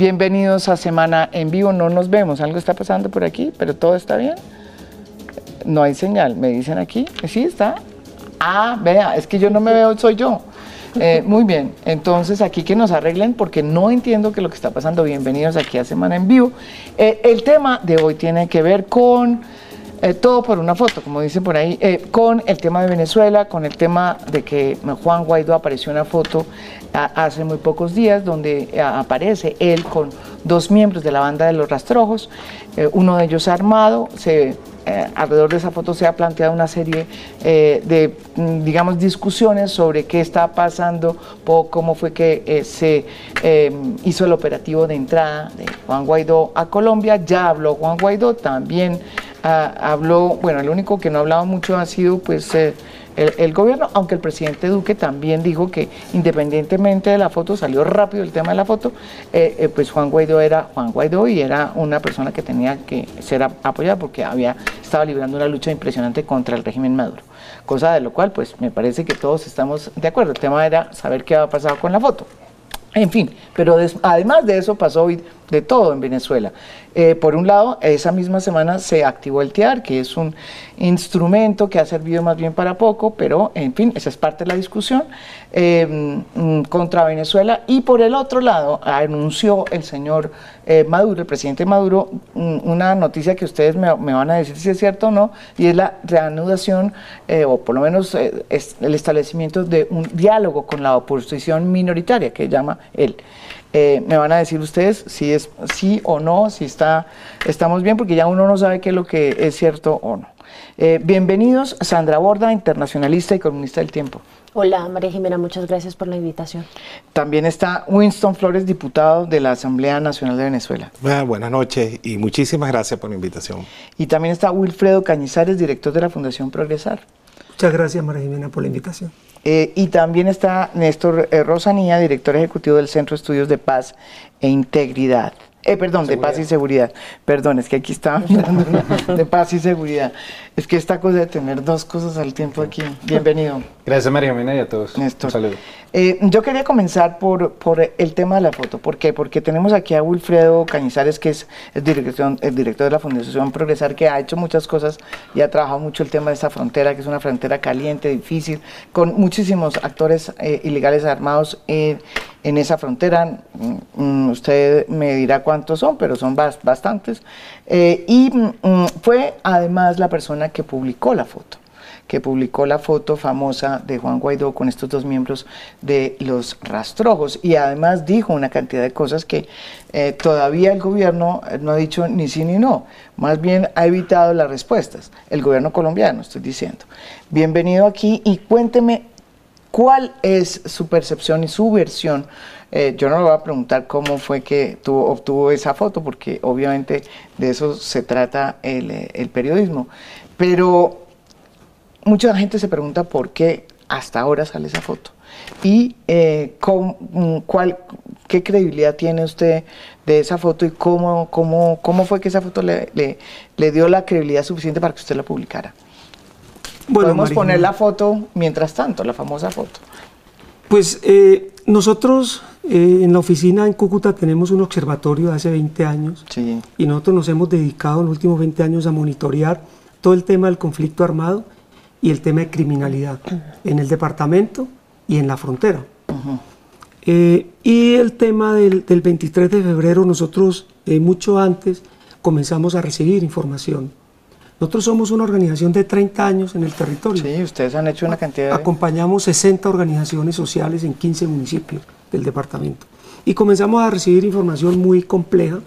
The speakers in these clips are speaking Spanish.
bienvenidos a Semana en Vivo. No nos vemos, algo está pasando por aquí, pero todo está bien. No hay señal, me dicen aquí. Sí, está. Ah, vea, es que yo no me veo, soy yo. Eh, muy bien, entonces aquí que nos arreglen porque no entiendo qué es lo que está pasando. Bienvenidos aquí a Semana en Vivo. Eh, el tema de hoy tiene que ver con eh, todo por una foto, como dicen por ahí, con el tema de Venezuela, con el tema de que Juan Guaidó apareció una foto hace muy pocos días donde aparece él con dos miembros de la banda de los rastrojos, uno de ellos armado, se eh, alrededor de esa foto se ha planteado una serie eh, de, mm, digamos, discusiones sobre qué está pasando, cómo fue que eh, se hizo el operativo de entrada de Juan Guaidó a Colombia. Ya habló Juan Guaidó, también ah, habló, bueno, el único que no ha hablado mucho ha sido pues el, gobierno, aunque el presidente Duque también dijo que independientemente de la foto, salió rápido el tema de la foto, eh, eh, pues Juan Guaidó era Juan Guaidó y era una persona que tenía que ser apoyada porque había estaba librando una lucha impresionante contra el régimen Maduro. Cosa de lo cual, pues me parece que todos estamos de acuerdo. El tema era saber qué había pasado con la foto. En fin, pero además de eso pasó hoy de todo en Venezuela. Eh, por un lado, esa misma semana se activó el TIAR, que es un instrumento que ha servido más bien para poco, pero en fin, esa es parte de la discusión eh, mm, contra Venezuela. Y por el otro lado, anunció el señor eh, Maduro, el presidente Maduro, mm, una noticia que ustedes me, van a decir si es cierto o no, y es la reanudación, o por lo menos el establecimiento de un diálogo con la oposición minoritaria, que llama él. Eh, me van a decir ustedes si es sí o no, si está, estamos bien, porque ya uno no sabe qué es lo que es cierto o no. Eh, bienvenidos, Sandra Borda, internacionalista y columnista del Tiempo. Hola, María Jimena, muchas gracias por la invitación. También está Winston Flores, diputado de la Asamblea Nacional de Venezuela. buenas noches y muchísimas gracias por la invitación. Y también está Wilfredo Cañizares, director de la Fundación Progresar. Muchas gracias, María Jimena, por la invitación. Eh, y también está Néstor eh, Rosanía, director ejecutivo del Centro de Estudios de Paz e Integridad. Eh, perdón, de paz y seguridad. Perdón, es que aquí estaba hablando de paz y seguridad. Es que esta cosa de tener dos cosas al tiempo aquí. Bienvenido. Gracias, María Jimena, y a todos. Néstor. Un saludo. Eh, yo quería comenzar por, por, el tema de la foto. ¿Por qué? Porque tenemos aquí a Wilfredo Cañizares, que es el director, el director de la Fundación Progresar, que ha hecho muchas cosas y ha trabajado mucho el tema de esta frontera, que es una frontera caliente, difícil, con muchísimos actores eh, ilegales armados en esa frontera. Mm, mm, usted me dirá cuántos son, pero son bastantes. Eh, y mm, fue además la persona que publicó la foto que publicó la foto famosa de Juan Guaidó con estos dos miembros de los rastrojos y además dijo una cantidad de cosas que eh, todavía el gobierno no ha dicho ni sí ni no, más bien ha evitado las respuestas, el gobierno colombiano estoy diciendo. Bienvenido aquí y cuénteme cuál es su percepción y su versión eh, yo no le voy a preguntar cómo fue que tuvo, obtuvo esa foto, porque obviamente de eso se trata el periodismo. Pero mucha gente se pregunta por qué hasta ahora sale esa foto. ¿Y eh, mm, cuál, qué credibilidad tiene usted de esa foto y cómo, cómo, cómo fue que esa foto le, le, dio la credibilidad suficiente para que usted la publicara? Podemos poner la foto mientras tanto, la famosa foto. Pues eh, nosotros eh, en la oficina en Cúcuta tenemos un observatorio de hace 20 años y nosotros nos hemos dedicado en los últimos 20 años a monitorear todo el tema del conflicto armado y el tema de criminalidad en el departamento y en la frontera. Eh, y el tema del, 23 de febrero, nosotros eh, mucho antes comenzamos a recibir información. Nosotros somos una organización de 30 años en el territorio. Sí, ustedes han hecho una cantidad de... Acompañamos 60 organizaciones sociales en 15 municipios del departamento. Y comenzamos a recibir información muy compleja,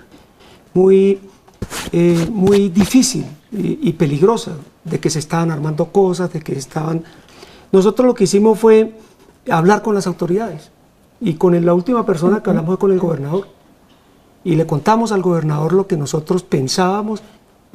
muy, eh, muy difícil y peligrosa de que se estaban armando cosas, de que estaban... Nosotros lo que hicimos fue hablar con las autoridades y con la última persona que hablamos fue con el gobernador. Y le contamos al gobernador lo que nosotros pensábamos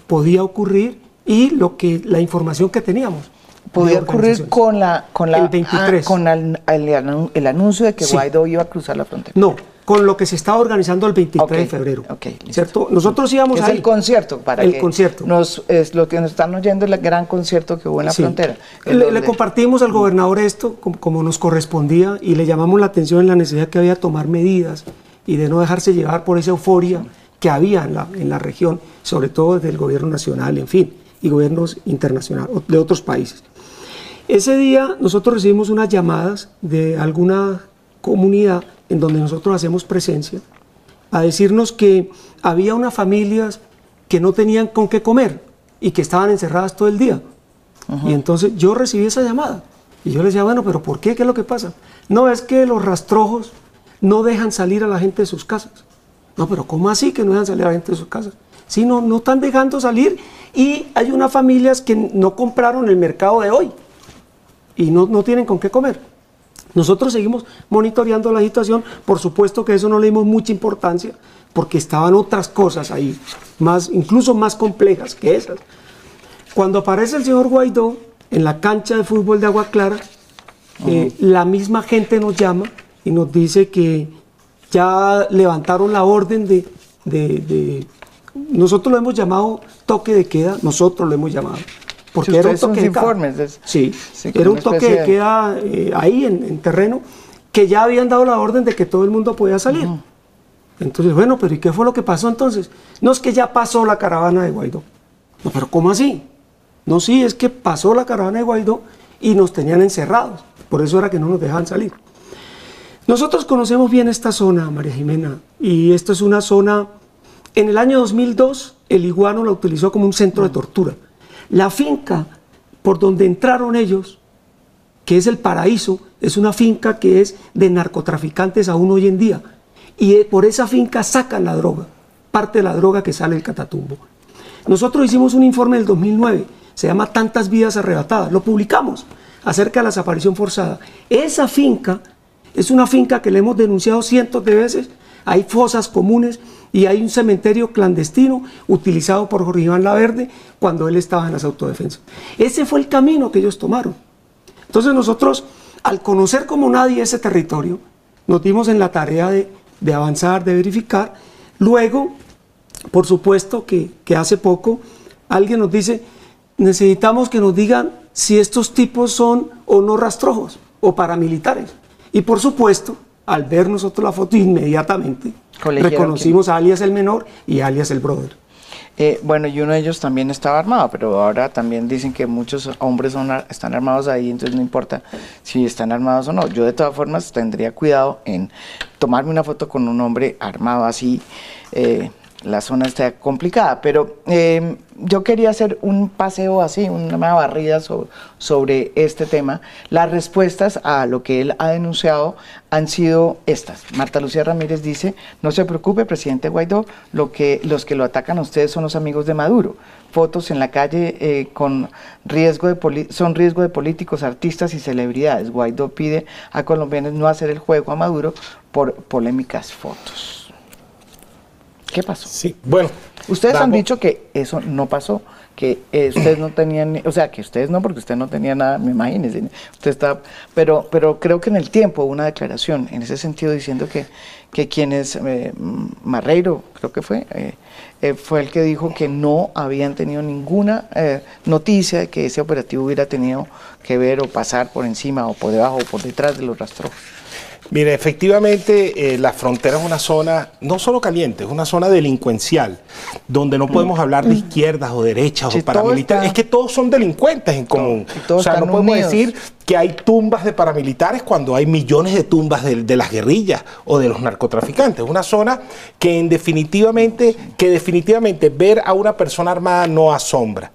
podía ocurrir y lo que la información que teníamos. Podía ocurrir con la con la ah, con el, anuncio de que Guaidó iba a cruzar la frontera. No, con lo que se estaba organizando el 23 de febrero. ¿Cierto? Nosotros íbamos es el concierto, para el concierto. Nos, es lo que nos están oyendo es el gran concierto que hubo en la frontera. Le, compartimos al gobernador esto como, nos correspondía y le llamamos la atención en la necesidad que había de tomar medidas y de no dejarse llevar por esa euforia que había en la, en la región, sobre todo desde el gobierno nacional, en fin, y gobiernos internacionales de otros países. Ese día nosotros recibimos unas llamadas de alguna comunidad en donde nosotros hacemos presencia a decirnos que había unas familias que no tenían con qué comer y que estaban encerradas todo el día. Y entonces yo recibí esa llamada y yo les decía, bueno, pero ¿por qué? ¿Qué es lo que pasa? No, es que los rastrojos no dejan salir a la gente de sus casas. No, pero ¿cómo así que no dejan salir a la gente de sus casas? Sí, no, no están dejando salir y hay unas familias que no compraron el mercado de hoy y no, no tienen con qué comer. Nosotros seguimos monitoreando la situación, por supuesto que eso no le dimos mucha importancia, porque estaban otras cosas ahí, más, incluso más complejas que esas. Cuando aparece el señor Guaidó en la cancha de fútbol de Agua Clara, eh, la misma gente nos llama y nos dice que ya levantaron la orden de, de, nosotros lo hemos llamado toque de queda, nosotros lo hemos llamado. Porque era un toque de queda. Sí, era un toque de queda eh, ahí en, terreno que ya habían dado la orden de que todo el mundo podía salir. Entonces, bueno, pero ¿y qué fue lo que pasó entonces? No es que ya pasó la caravana de Guaidó. No, pero ¿cómo así? No, sí, es que pasó la caravana de Guaidó y nos tenían encerrados. Por eso era que no nos dejaban salir. Nosotros conocemos bien esta zona, María Jimena, y esta es una zona, en el año 2002 el iguano la utilizó como un centro de tortura. La finca por donde entraron ellos, que es el paraíso, es una finca que es de narcotraficantes aún hoy en día y por esa finca sacan la droga, parte de la droga que sale del Catatumbo. Nosotros hicimos un informe del 2009, se llama Tantas vidas arrebatadas, lo publicamos acerca de la desaparición forzada. Esa finca es una finca que le hemos denunciado cientos de veces, hay fosas comunes y hay un cementerio clandestino utilizado por Jorge Iván Laverde cuando él estaba en las autodefensas. Ese fue el camino que ellos tomaron. Entonces nosotros, al conocer como nadie ese territorio, nos dimos en la tarea de de avanzar, de verificar. Luego, por supuesto que, hace poco alguien nos dice, necesitamos que nos digan si estos tipos son o no rastrojos o paramilitares. Y por supuesto, al ver nosotros la foto inmediatamente, reconocimos a alias el menor y alias el brother. Eh, bueno, y uno de ellos también estaba armado, pero ahora también dicen que muchos hombres son, están armados ahí, entonces no importa si están armados o no. Yo de todas formas tendría cuidado en tomarme una foto con un hombre armado así. Eh, la zona está complicada, pero em, yo quería hacer un paseo así, una barrida sobre, este tema. Las respuestas a lo que él ha denunciado han sido estas. Marta Lucía Ramírez dice, no se preocupe, presidente Guaidó, lo que, los que lo atacan a ustedes son los amigos de Maduro. Fotos en la calle eh, con riesgo de son riesgo de políticos, artistas y celebridades. Guaidó pide a colombianos no hacer el juego a Maduro por polémicas fotos. ¿Qué pasó? Sí, bueno. Ustedes han dicho que eso no pasó, que eh, ustedes no tenían, o sea, que ustedes no, porque usted no tenía nada, me imagínese, usted está, pero, pero creo que en el tiempo hubo una declaración en ese sentido diciendo que, que quienes, eh, Marreiro, creo que fue, eh, fue el que dijo que no habían tenido ninguna noticia de que ese operativo hubiera tenido que ver o pasar por encima o por debajo o por detrás de los rastros. Mire, efectivamente, eh, la frontera es una zona no solo caliente, es una zona delincuencial, donde no podemos hablar de izquierdas o derechas o paramilitares. Es que todos son delincuentes en común. o sea, no podemos decir que hay tumbas de paramilitares cuando hay millones de tumbas de, de, las guerrillas o de los narcotraficantes. Es una zona que en definitivamente, que definitivamente ver a una persona armada no asombra.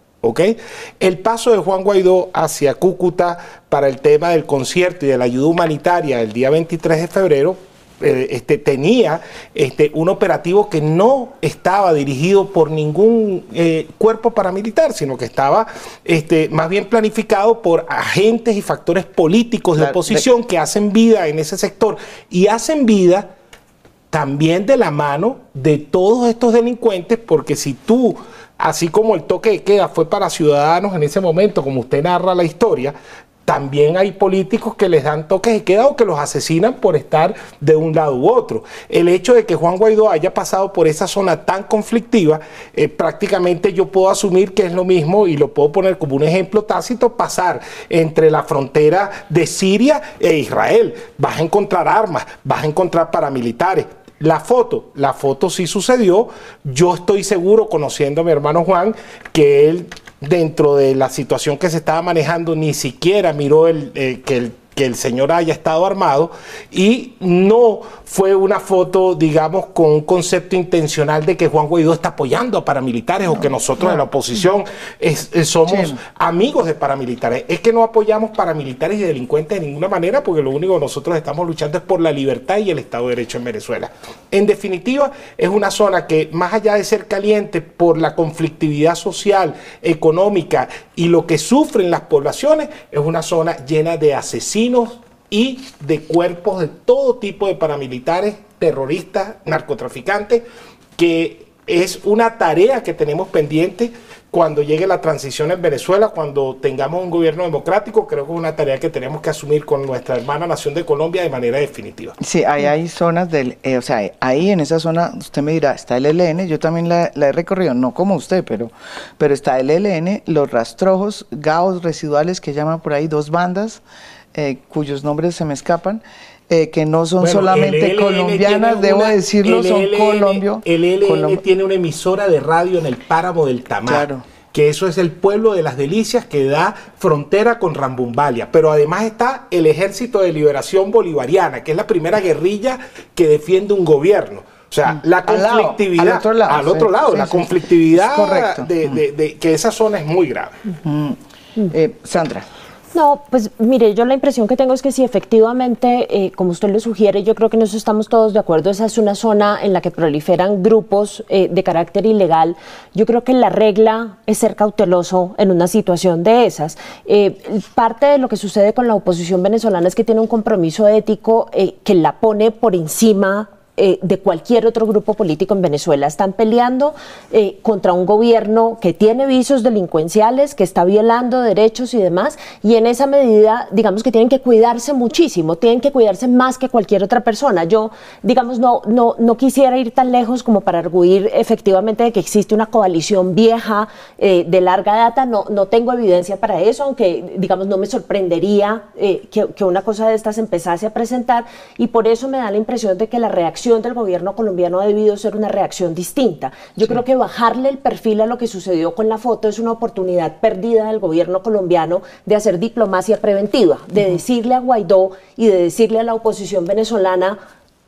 El paso de Juan Guaidó hacia Cúcuta para el tema del concierto y de la ayuda humanitaria el día 23 de febrero eh, este, tenía este, un operativo que no estaba dirigido por ningún eh, cuerpo paramilitar, sino que estaba este, más bien planificado por agentes y factores políticos de oposición que hacen vida en ese sector y hacen vida también de la mano de todos estos delincuentes, porque si tú así como el toque de queda fue para ciudadanos en ese momento, como usted narra la historia, también hay políticos que les dan toques de queda o que los asesinan por estar de un lado u otro. El hecho de que Juan Guaidó haya pasado por esa zona tan conflictiva, eh, prácticamente yo puedo asumir que es lo mismo y lo puedo poner como un ejemplo tácito, pasar entre la frontera de Siria e Israel. Vas a encontrar armas, vas a encontrar paramilitares, la foto, la foto sí sucedió. Yo estoy seguro, conociendo a mi hermano Juan, que él dentro de la situación que se estaba manejando ni siquiera miró el, eh, que el que el señor haya estado armado y no fue una foto, digamos, con un concepto intencional de que Juan Guaidó está apoyando a paramilitares o que nosotros en la oposición somos amigos de paramilitares. Es que no apoyamos paramilitares y delincuentes de ninguna manera porque lo único que nosotros estamos luchando es por la libertad y el Estado de Derecho en Venezuela. En definitiva, es una zona que más allá de ser caliente por la conflictividad social, económica y lo que sufren las poblaciones, es una zona llena de asesinos y de cuerpos de todo tipo de paramilitares, terroristas, narcotraficantes, que es una tarea que tenemos pendiente cuando llegue la transición en Venezuela, cuando tengamos un gobierno democrático, creo que es una tarea que tenemos que asumir con nuestra hermana nación de Colombia de manera definitiva. Sí, ahí hay zonas del, eh, o sea, ahí en esa zona, usted me dirá, está el ELN, yo también la, he recorrido, no como usted, pero, pero está el ELN, los rastrojos, gaos residuales que llaman por ahí dos bandas, eh, cuyos nombres se me escapan, eh, que no son solamente colombianas, debo decirlo, son Colombia. El ELN tiene una emisora de radio en el páramo del Tamar. Que eso es el pueblo de las delicias que da frontera con Rambumbalia. Pero además está el Ejército de Liberación Bolivariana, que es la primera guerrilla que defiende un gobierno. O sea, mm. la conflictividad. Al, otro lado. Al otro lado, la conflictividad de, que esa zona es muy grave. Eh, Sandra. No, pues mire, yo la impresión que tengo es que si efectivamente, eh, como usted lo sugiere, yo creo que nos estamos todos de acuerdo, esa es una zona en la que proliferan grupos eh, de carácter ilegal. Yo creo que la regla es ser cauteloso en una situación de esas. Eh, parte de lo que sucede con la oposición venezolana es que tiene un compromiso ético que la pone por encima eh, de cualquier otro grupo político en Venezuela. Están peleando eh, contra un gobierno que tiene visos delincuenciales, que está violando derechos y demás, y en esa medida, digamos que tienen que cuidarse muchísimo, tienen que cuidarse más que cualquier otra persona. Yo, digamos, no, no, no quisiera ir tan lejos como para arguir efectivamente de que existe una coalición vieja eh, de larga data, no, no tengo evidencia para eso, aunque, digamos, no me sorprendería que, que una cosa de estas empezase a presentar, y por eso me da la impresión de que la reacción del gobierno colombiano ha debido ser una reacción distinta. Yo creo que bajarle el perfil a lo que sucedió con la foto es una oportunidad perdida del gobierno colombiano de hacer diplomacia preventiva, de decirle a Guaidó y de decirle a la oposición venezolana,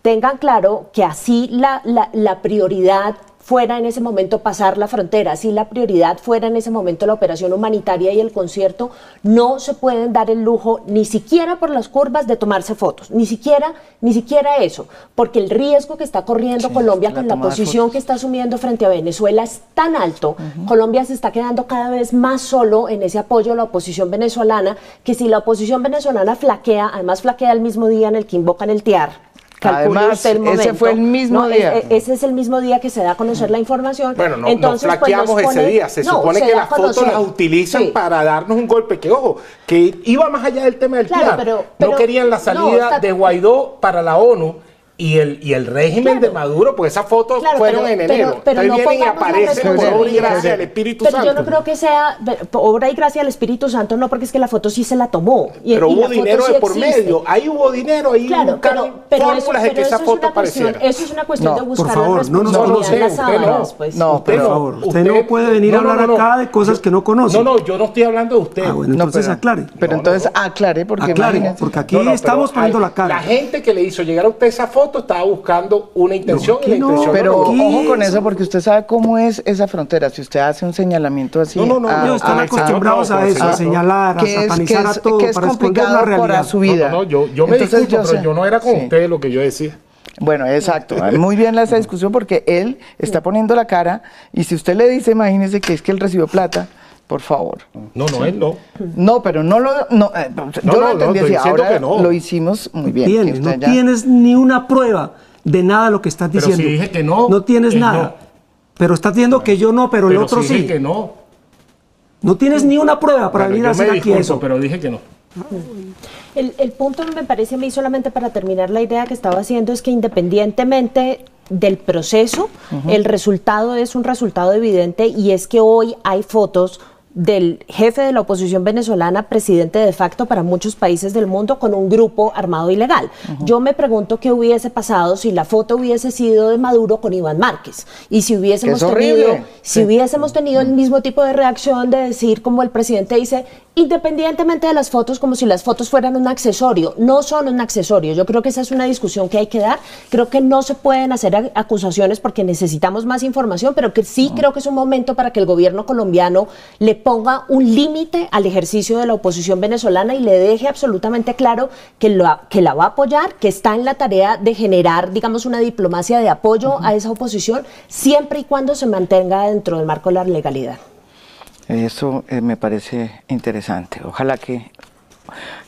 tengan claro que así la, la, la prioridad fuera en ese momento pasar la frontera, si la prioridad fuera en ese momento la operación humanitaria y el concierto, no se pueden dar el lujo ni siquiera por las curvas de tomarse fotos, ni siquiera, ni siquiera eso, porque el riesgo que está corriendo Colombia con la posición que está asumiendo frente a Venezuela es tan alto, Colombia se está quedando cada vez más solo en ese apoyo a la oposición venezolana, que si la oposición venezolana flaquea, además flaquea el mismo día en el que invocan el TIAR, Además, ese fue el mismo día. E, ese es el mismo día que se da a conocer la información. Bueno, no, Entonces, no pues, flaqueamos ese día. Se supone que las fotos las utilizan para darnos un golpe. Que ojo, que iba más allá del tema del claro, no querían la salida de Guaidó para la ONU y el, y el régimen de Maduro, pues esas fotos fueron en enero. Pero, no vienen y aparecen por obra y gracia del Espíritu Santo. Pero yo no creo que sea obra y gracia del Espíritu Santo, no, porque es que la foto sí se la tomó. Y, pero hubo dinero de por medio. Ahí hubo dinero, ahí claro, pero, pero fórmulas de que esa foto apareciera. Eso es una cuestión de buscar por favor, no nos conocemos. Pues. No, por favor, usted no puede venir a hablar acá de cosas que no conoce. No, no, yo no estoy hablando de usted. Ah, bueno, entonces aclare. Pero entonces aclare, porque porque aquí estamos poniendo la cara. La gente que le hizo llegar a usted esa foto estaba buscando una intención y la intención Pero ojo con eso porque usted sabe cómo es esa frontera. Si usted hace un señalamiento así. No, no, no. están acostumbrados a eso, a señalar, a satanizar a todo que es para complicado la realidad. su vida. No, yo, yo me Entonces, disculpo, pero yo no era con usted lo que yo decía. Bueno, exacto. Muy bien esa discusión porque él está poniendo la cara y si usted le dice, imagínese que es que él recibió plata, por favor. No, no, él no. No, pero no lo. No, eh, yo lo entendí así. Ahora lo hicimos muy bien. no tienes ni una prueba de nada lo que estás diciendo. Pero si dije que no. No tienes nada. Pero estás diciendo que yo no, pero, el otro si dije que no. No tienes ni una prueba para venir a hacer aquí eso. Pero dije que no. El, el, punto me parece a mí solamente para terminar la idea que estaba haciendo es que independientemente del proceso, el resultado es un resultado evidente y es que hoy hay fotos del jefe de la oposición venezolana, presidente de facto para muchos países del mundo, con un grupo armado ilegal. Yo me pregunto qué hubiese pasado si la foto hubiese sido de Maduro con Iván Márquez y si hubiésemos tenido, si hubiésemos tenido el mismo tipo de reacción de decir como el presidente dice, independientemente de las fotos, como si las fotos fueran un accesorio, no son un accesorio. Yo creo que esa es una discusión que hay que dar. Creo que no se pueden hacer acusaciones porque necesitamos más información, pero que sí creo que es un momento para que el gobierno colombiano le ponga un límite al ejercicio de la oposición venezolana y le deje absolutamente claro que, lo, que la va a apoyar, que está en la tarea de generar, digamos, una diplomacia de apoyo a esa oposición, siempre y cuando se mantenga dentro del marco de la legalidad. Eso eh, me parece interesante. Ojalá que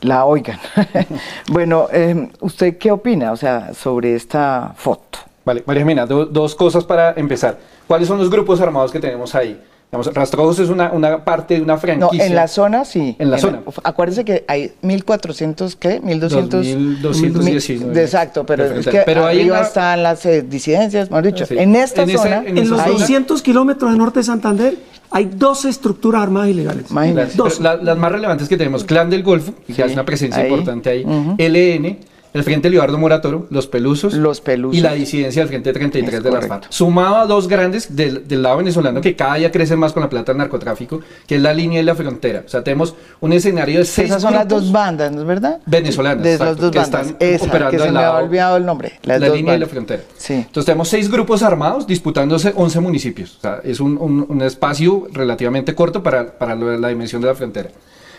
la oigan. bueno, eh, ¿usted qué opina o sea, sobre esta foto? Vale, María Jimena, dos cosas para empezar. ¿Cuáles son los grupos armados que tenemos ahí? Rastrojos es una, una, parte de una franquicia. No, en la zona sí. En la zona. acuérdense que hay 1400, ¿qué? 1200. 1219. exacto, pero es que pero arriba están las eh, disidencias, mejor dicho. En esta zona. en, los 200 kilómetros de norte de Santander hay dos estructuras armadas ilegales. Las, dos. las más relevantes que tenemos: Clan del Golfo, que hace una presencia importante ahí. LN el Frente Libardo Moratoro, los Pelusos, los Pelusos y la disidencia del Frente 33 de las FARC. Sumado a dos grandes del, lado venezolano que cada día crecen más con la plata del narcotráfico, que es la línea y la frontera. O sea, tenemos un escenario de seis Esas son las dos bandas, ¿no es verdad? Venezolanas. De las dos bandas. Están operando que se me ha olvidado el nombre. la línea y la frontera. Sí. Entonces tenemos seis grupos armados disputándose 11 municipios. O sea, es un, un, espacio relativamente corto para, para la dimensión de la frontera.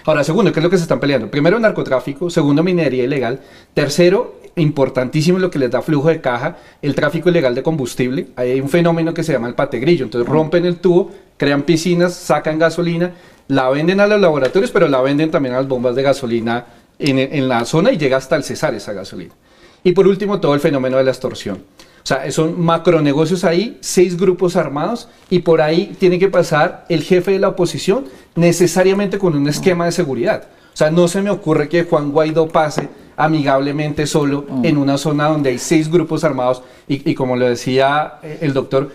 Ahora, segundo, ¿qué es lo que se están peleando? Primero, narcotráfico. Segundo, minería ilegal. Tercero, importantísimo lo que les da flujo de caja, el tráfico ilegal de combustible. Hay un fenómeno que se llama el pategrillo. Entonces rompen el tubo, crean piscinas, sacan gasolina, la venden a los laboratorios, pero la venden también a las bombas de gasolina en, en la zona y llega hasta el Cesar esa gasolina. Y por último, todo el fenómeno de la extorsión. O sea, son macronegocios ahí, seis grupos armados y por ahí tiene que pasar el jefe de la oposición necesariamente con un esquema de seguridad. O sea, no se me ocurre que Juan Guaidó pase amigablemente solo en una zona donde hay seis grupos armados y, y como lo decía eh, el doctor,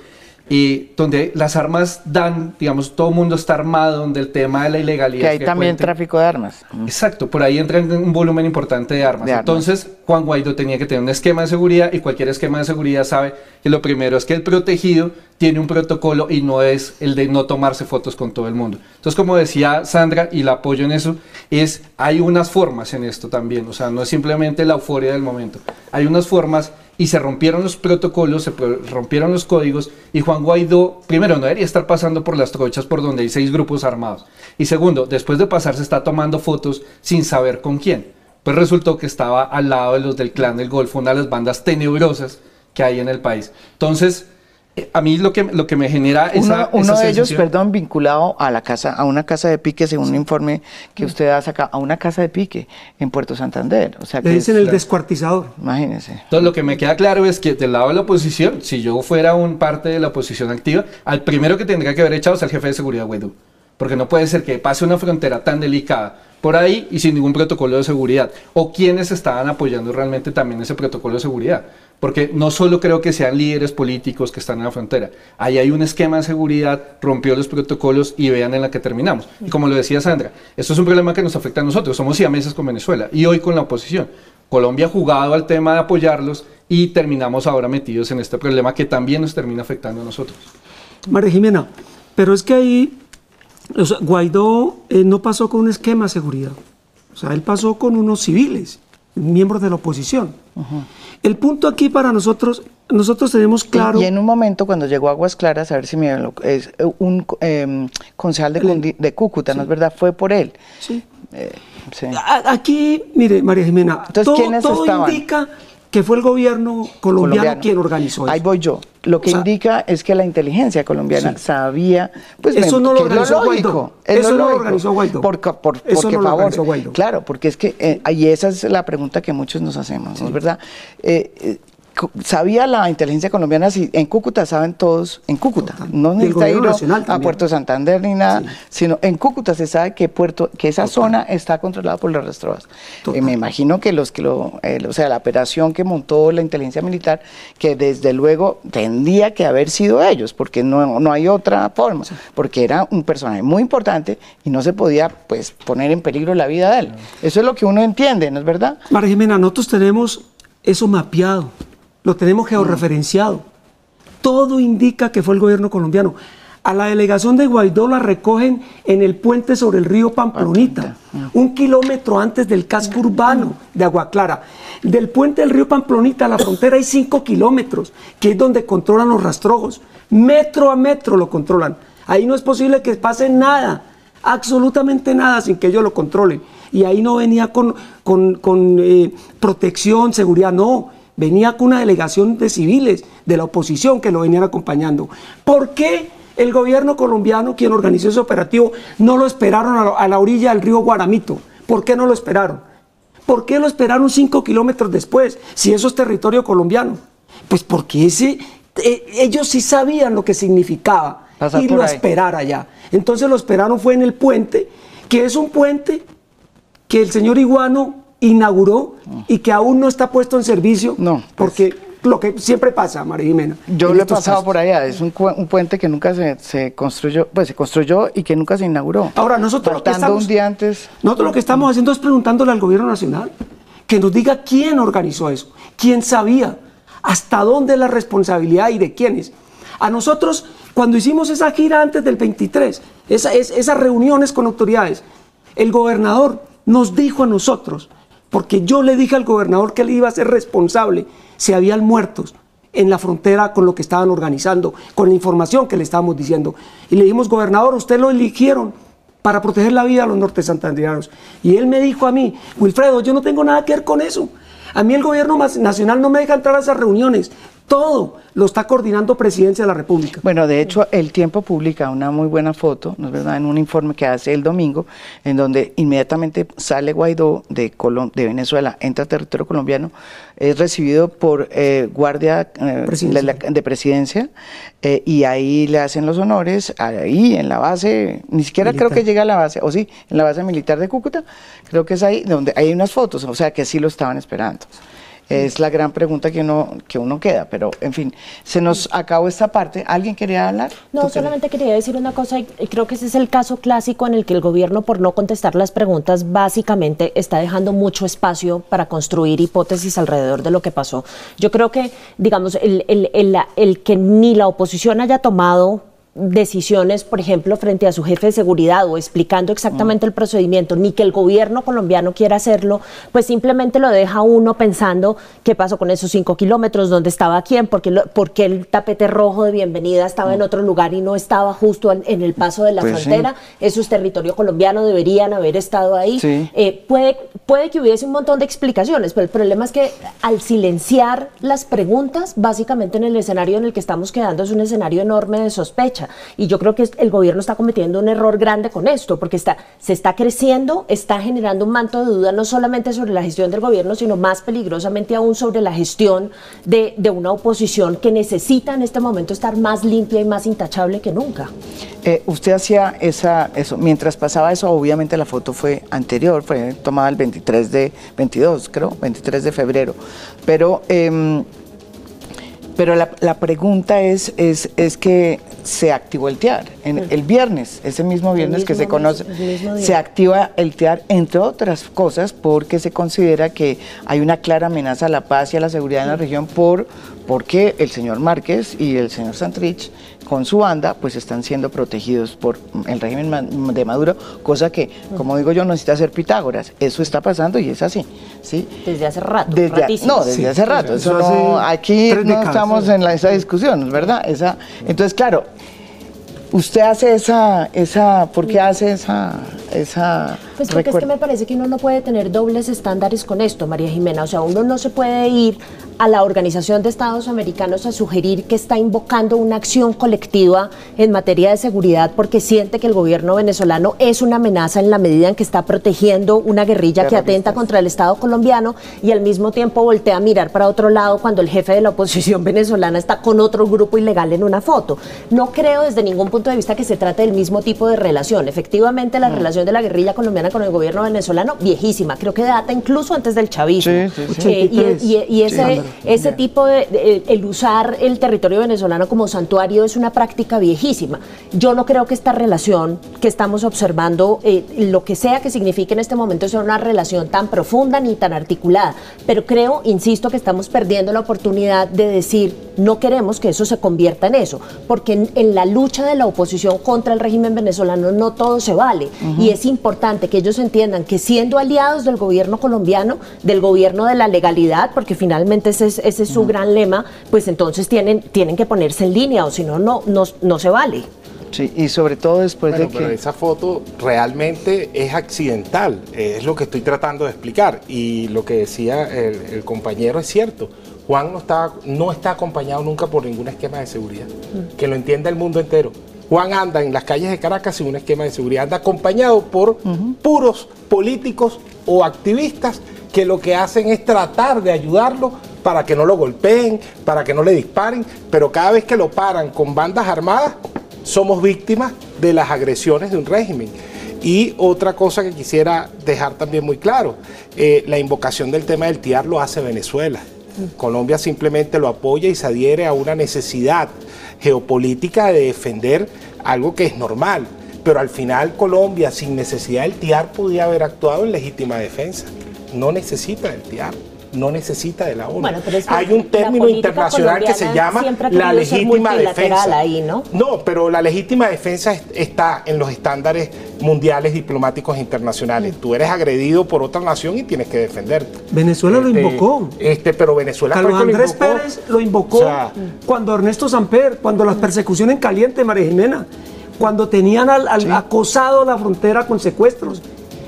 y donde las armas dan, digamos, todo el mundo está armado, donde el tema de la ilegalidad... Que hay también tráfico de armas. Exacto, por ahí entra un volumen importante de armas. Entonces, Juan Guaidó tenía que tener un esquema de seguridad y cualquier esquema de seguridad sabe que lo primero es que el protegido tiene un protocolo y no es el de no tomarse fotos con todo el mundo. Entonces, como decía Sandra, y la apoyo en eso, es, hay unas formas en esto también, o sea, no es simplemente la euforia del momento, hay unas formas y se rompieron los protocolos, se rompieron los códigos y Juan Guaidó, primero, no debería estar pasando por las trochas por donde hay seis grupos armados. Y segundo, después de pasar se está tomando fotos sin saber con quién. Pues resultó que estaba al lado de los del clan del Golfo, una de las bandas tenebrosas que hay en el país. Entonces, a mí lo que, lo que me genera esa, uno, uno de ellos, perdón, vinculado a la casa, a una casa de pique, según un informe que usted ha sacado, a una casa de pique en Puerto Santander. O sea, Le dicen el descuartizador. Imagínese. Entonces lo que me queda claro es que del lado de la oposición, si yo fuera un parte de la oposición activa, al primero que tendría que haber echado es al jefe de seguridad Guaidó. Porque no puede ser que pase una frontera tan delicada por ahí y sin ningún protocolo de seguridad. O quienes estaban apoyando realmente también ese protocolo de seguridad. Porque no solo creo que sean líderes políticos que están en la frontera, ahí hay un esquema de seguridad, rompió los protocolos y vean en la que terminamos. Como lo decía Sandra, esto es un problema que nos afecta a nosotros, somos siameses con Venezuela y hoy con la oposición. Colombia ha jugado al tema de apoyarlos y terminamos ahora metidos en este problema que también nos termina afectando a nosotros. María Jimena, pero es que ahí Guaidó eh, no pasó con un esquema de seguridad, o sea, él pasó con unos civiles, miembros de la oposición. El punto aquí para nosotros, nosotros tenemos claro... Y, en un momento cuando llegó Aguas Claras, a ver si me es un eh, concejal de, Cúcuta, ¿no es verdad? Fue por él. Sí. Eh, aquí, mire, María Jimena, todo, todo indica que fue el gobierno colombiano, quien organizó eso. Ahí voy yo. Lo que indica es que la inteligencia colombiana sabía, pues eso no lo organizó Guaidó. Eso no lo organizó Guaidó. Por, por, eso no lo organizó Guaidó. Claro, porque es que, eh, y esa es la pregunta que muchos nos hacemos, ¿no es verdad? Eh, eh, sabía la inteligencia colombiana si en Cúcuta saben todos, en Cúcuta, no necesita ir a Puerto Santander ni nada, sino en Cúcuta se sabe que Puerto, que esa zona está controlada por las restrobas. Y me imagino que los que lo, eh, o sea, la operación que montó la inteligencia militar, que desde luego tendría que haber sido ellos, porque no, no hay otra forma, porque era un personaje muy importante y no se podía pues poner en peligro la vida de él. Eso es lo que uno entiende, ¿no es verdad? María Jimena, nosotros tenemos eso mapeado lo tenemos georreferenciado. Todo indica que fue el gobierno colombiano. A la delegación de Guaidó la recogen en el puente sobre el río Pamplonita, un kilómetro antes del casco urbano de Agua Clara. Del puente del río Pamplonita a la frontera hay cinco kilómetros, que es donde controlan los rastrojos. Metro a metro lo controlan. Ahí no es posible que pase nada, absolutamente nada sin que ellos lo controlen. Y ahí no venía con, con, eh, protección, seguridad, no venía con una delegación de civiles de la oposición que lo venían acompañando. ¿Por qué el gobierno colombiano, quien organizó ese operativo, no lo esperaron a la, orilla del río Guaramito? ¿Por qué no lo esperaron? ¿Por qué lo esperaron cinco kilómetros después, si eso es territorio colombiano? Pues porque ese, eh, ellos sí sabían lo que significaba irlo a esperar allá. Entonces lo esperaron fue en el puente, que es un puente que el señor Iguano inauguró y que aún no está puesto en servicio. No. Pues. Porque lo que siempre pasa, María Jimena. Yo lo he pasado por allá, es un, puente que nunca se, construyó, pues se construyó y que nunca se inauguró. Ahora, nosotros lo que estamos, un día antes. Nosotros lo que estamos haciendo es preguntándole al gobierno nacional que nos diga quién organizó eso, quién sabía, hasta dónde la responsabilidad y de quiénes. A nosotros, cuando hicimos esa gira antes del 23, esas reuniones con autoridades, el gobernador nos dijo a nosotros, porque yo le dije al gobernador que él iba a ser responsable si habían muertos en la frontera con lo que estaban organizando, con la información que le estábamos diciendo. Y le dijimos, gobernador, usted lo eligieron para proteger la vida de los norte. Y él me dijo a mí, Wilfredo, yo no tengo nada que ver con eso. A mí el gobierno nacional no me deja entrar a esas reuniones. Todo lo está coordinando Presidencia de la República. Bueno, de hecho, el tiempo publica una muy buena foto, ¿no es verdad?, en un informe que hace el domingo, en donde inmediatamente sale Guaidó de, de Venezuela, entra a territorio colombiano, es recibido por eh, guardia eh, de presidencia eh, y ahí le hacen los honores, ahí en la base, ni siquiera creo que llega a la base, o sí, en la base militar de Cúcuta, creo que es ahí donde hay unas fotos, o sea que sí lo estaban esperando. Es la gran pregunta que uno, que uno queda, pero en fin, se nos acabó esta parte. ¿Alguien quería hablar? No, solamente quería decir una cosa, y creo que ese es el caso clásico en el que el gobierno, por no contestar las preguntas, básicamente está dejando mucho espacio para construir hipótesis alrededor de lo que pasó. Yo creo que, digamos, el, el, el, el que ni la oposición haya tomado decisiones, por ejemplo, frente a su jefe de seguridad o explicando exactamente el procedimiento, ni que el gobierno colombiano quiera hacerlo, pues simplemente lo deja uno pensando qué pasó con esos cinco kilómetros, dónde estaba quién, por qué, el tapete rojo de bienvenida estaba en otro lugar y no estaba justo en, el paso de la pues frontera. Eso es territorio colombiano, deberían haber estado ahí. Eh, puede, puede que hubiese un montón de explicaciones, pero el problema es que al silenciar las preguntas, básicamente en el escenario en el que estamos quedando es un escenario enorme de sospecha. Y yo creo que el gobierno está cometiendo un error grande con esto, porque está, se está creciendo, está generando un manto de duda no solamente sobre la gestión del gobierno, sino más peligrosamente aún sobre la gestión de, una oposición que necesita en este momento estar más limpia y más intachable que nunca. Eh, usted hacía esa, eso, mientras pasaba eso, obviamente la foto fue anterior, fue tomada el 23 de, 22 creo, 23 de febrero, pero... Em, pero la, pregunta es, es, es, que se activó el TEAR. En, el viernes, ese mismo viernes que se conoce, se activa el TEAR, entre otras cosas, porque se considera que hay una clara amenaza a la paz y a la seguridad en la región por porque el señor Márquez y el señor Santrich con su banda pues están siendo protegidos por el régimen de Maduro, cosa que, como digo yo, no necesita ser Pitágoras, eso está pasando y es así, ¿sí? Desde hace rato, No, desde hace rato, eso, no, aquí no estamos en esa discusión, ¿verdad? Esa, entonces, claro, usted hace esa, esa, ¿por qué hace esa, esa pues porque es que me parece que uno no puede tener dobles estándares con esto, María Jimena. O sea, uno no se puede ir a la Organización de Estados Americanos a sugerir que está invocando una acción colectiva en materia de seguridad porque siente que el gobierno venezolano es una amenaza en la medida en que está protegiendo una guerrilla que atenta contra el Estado colombiano y al mismo tiempo voltea a mirar para otro lado cuando el jefe de la oposición venezolana está con otro grupo ilegal en una foto. No creo desde ningún punto de vista que se trate del mismo tipo de relación. Efectivamente, la mm. relación de la guerrilla colombiana con el gobierno venezolano, viejísima, creo que data incluso antes del chavismo. Eh, y, ese, ese tipo de, el usar el territorio venezolano como santuario es una práctica viejísima. Yo no creo que esta relación que estamos observando, eh, lo que sea que signifique en este momento, sea una relación tan profunda ni tan articulada. Pero creo, insisto, que estamos perdiendo la oportunidad de decir, no queremos que eso se convierta en eso, porque en, la lucha de la oposición contra el régimen venezolano no todo se vale. Y es importante que ellos entiendan que siendo aliados del gobierno colombiano, del gobierno de la legalidad, porque finalmente ese es, ese es su gran lema, pues entonces tienen, tienen que ponerse en línea o si no, no, no se vale. Sí, y sobre todo después de que... esa foto realmente es accidental, es lo que estoy tratando de explicar. Y lo que decía el, compañero es cierto. Juan no está, no está acompañado nunca por ningún esquema de seguridad, mm. que lo entienda el mundo entero. Juan anda en las calles de Caracas sin un esquema de seguridad, anda acompañado por puros políticos o activistas que lo que hacen es tratar de ayudarlo para que no lo golpeen, para que no le disparen, pero cada vez que lo paran con bandas armadas, somos víctimas de las agresiones de un régimen. Y otra cosa que quisiera dejar también muy claro, eh, la invocación del tema del TIAR lo hace Venezuela. Colombia simplemente lo apoya y se adhiere a una necesidad geopolítica de defender algo que es normal. Pero al final Colombia, sin necesidad del TIAR, podía haber actuado en legítima defensa. No necesita del TIAR no necesita de la ONU. Hay un término internacional que se llama la legítima defensa. Ahí, ¿no? no, pero la legítima defensa está en los estándares mundiales diplomáticos internacionales. Tú eres agredido por otra nación y tienes que defenderte. Venezuela lo este, invocó. Este, pero Venezuela Carlos Andrés Pérez lo invocó cuando Ernesto Samper, cuando las persecuciones en caliente, María Jimena, cuando tenían al, acosado la frontera con secuestros.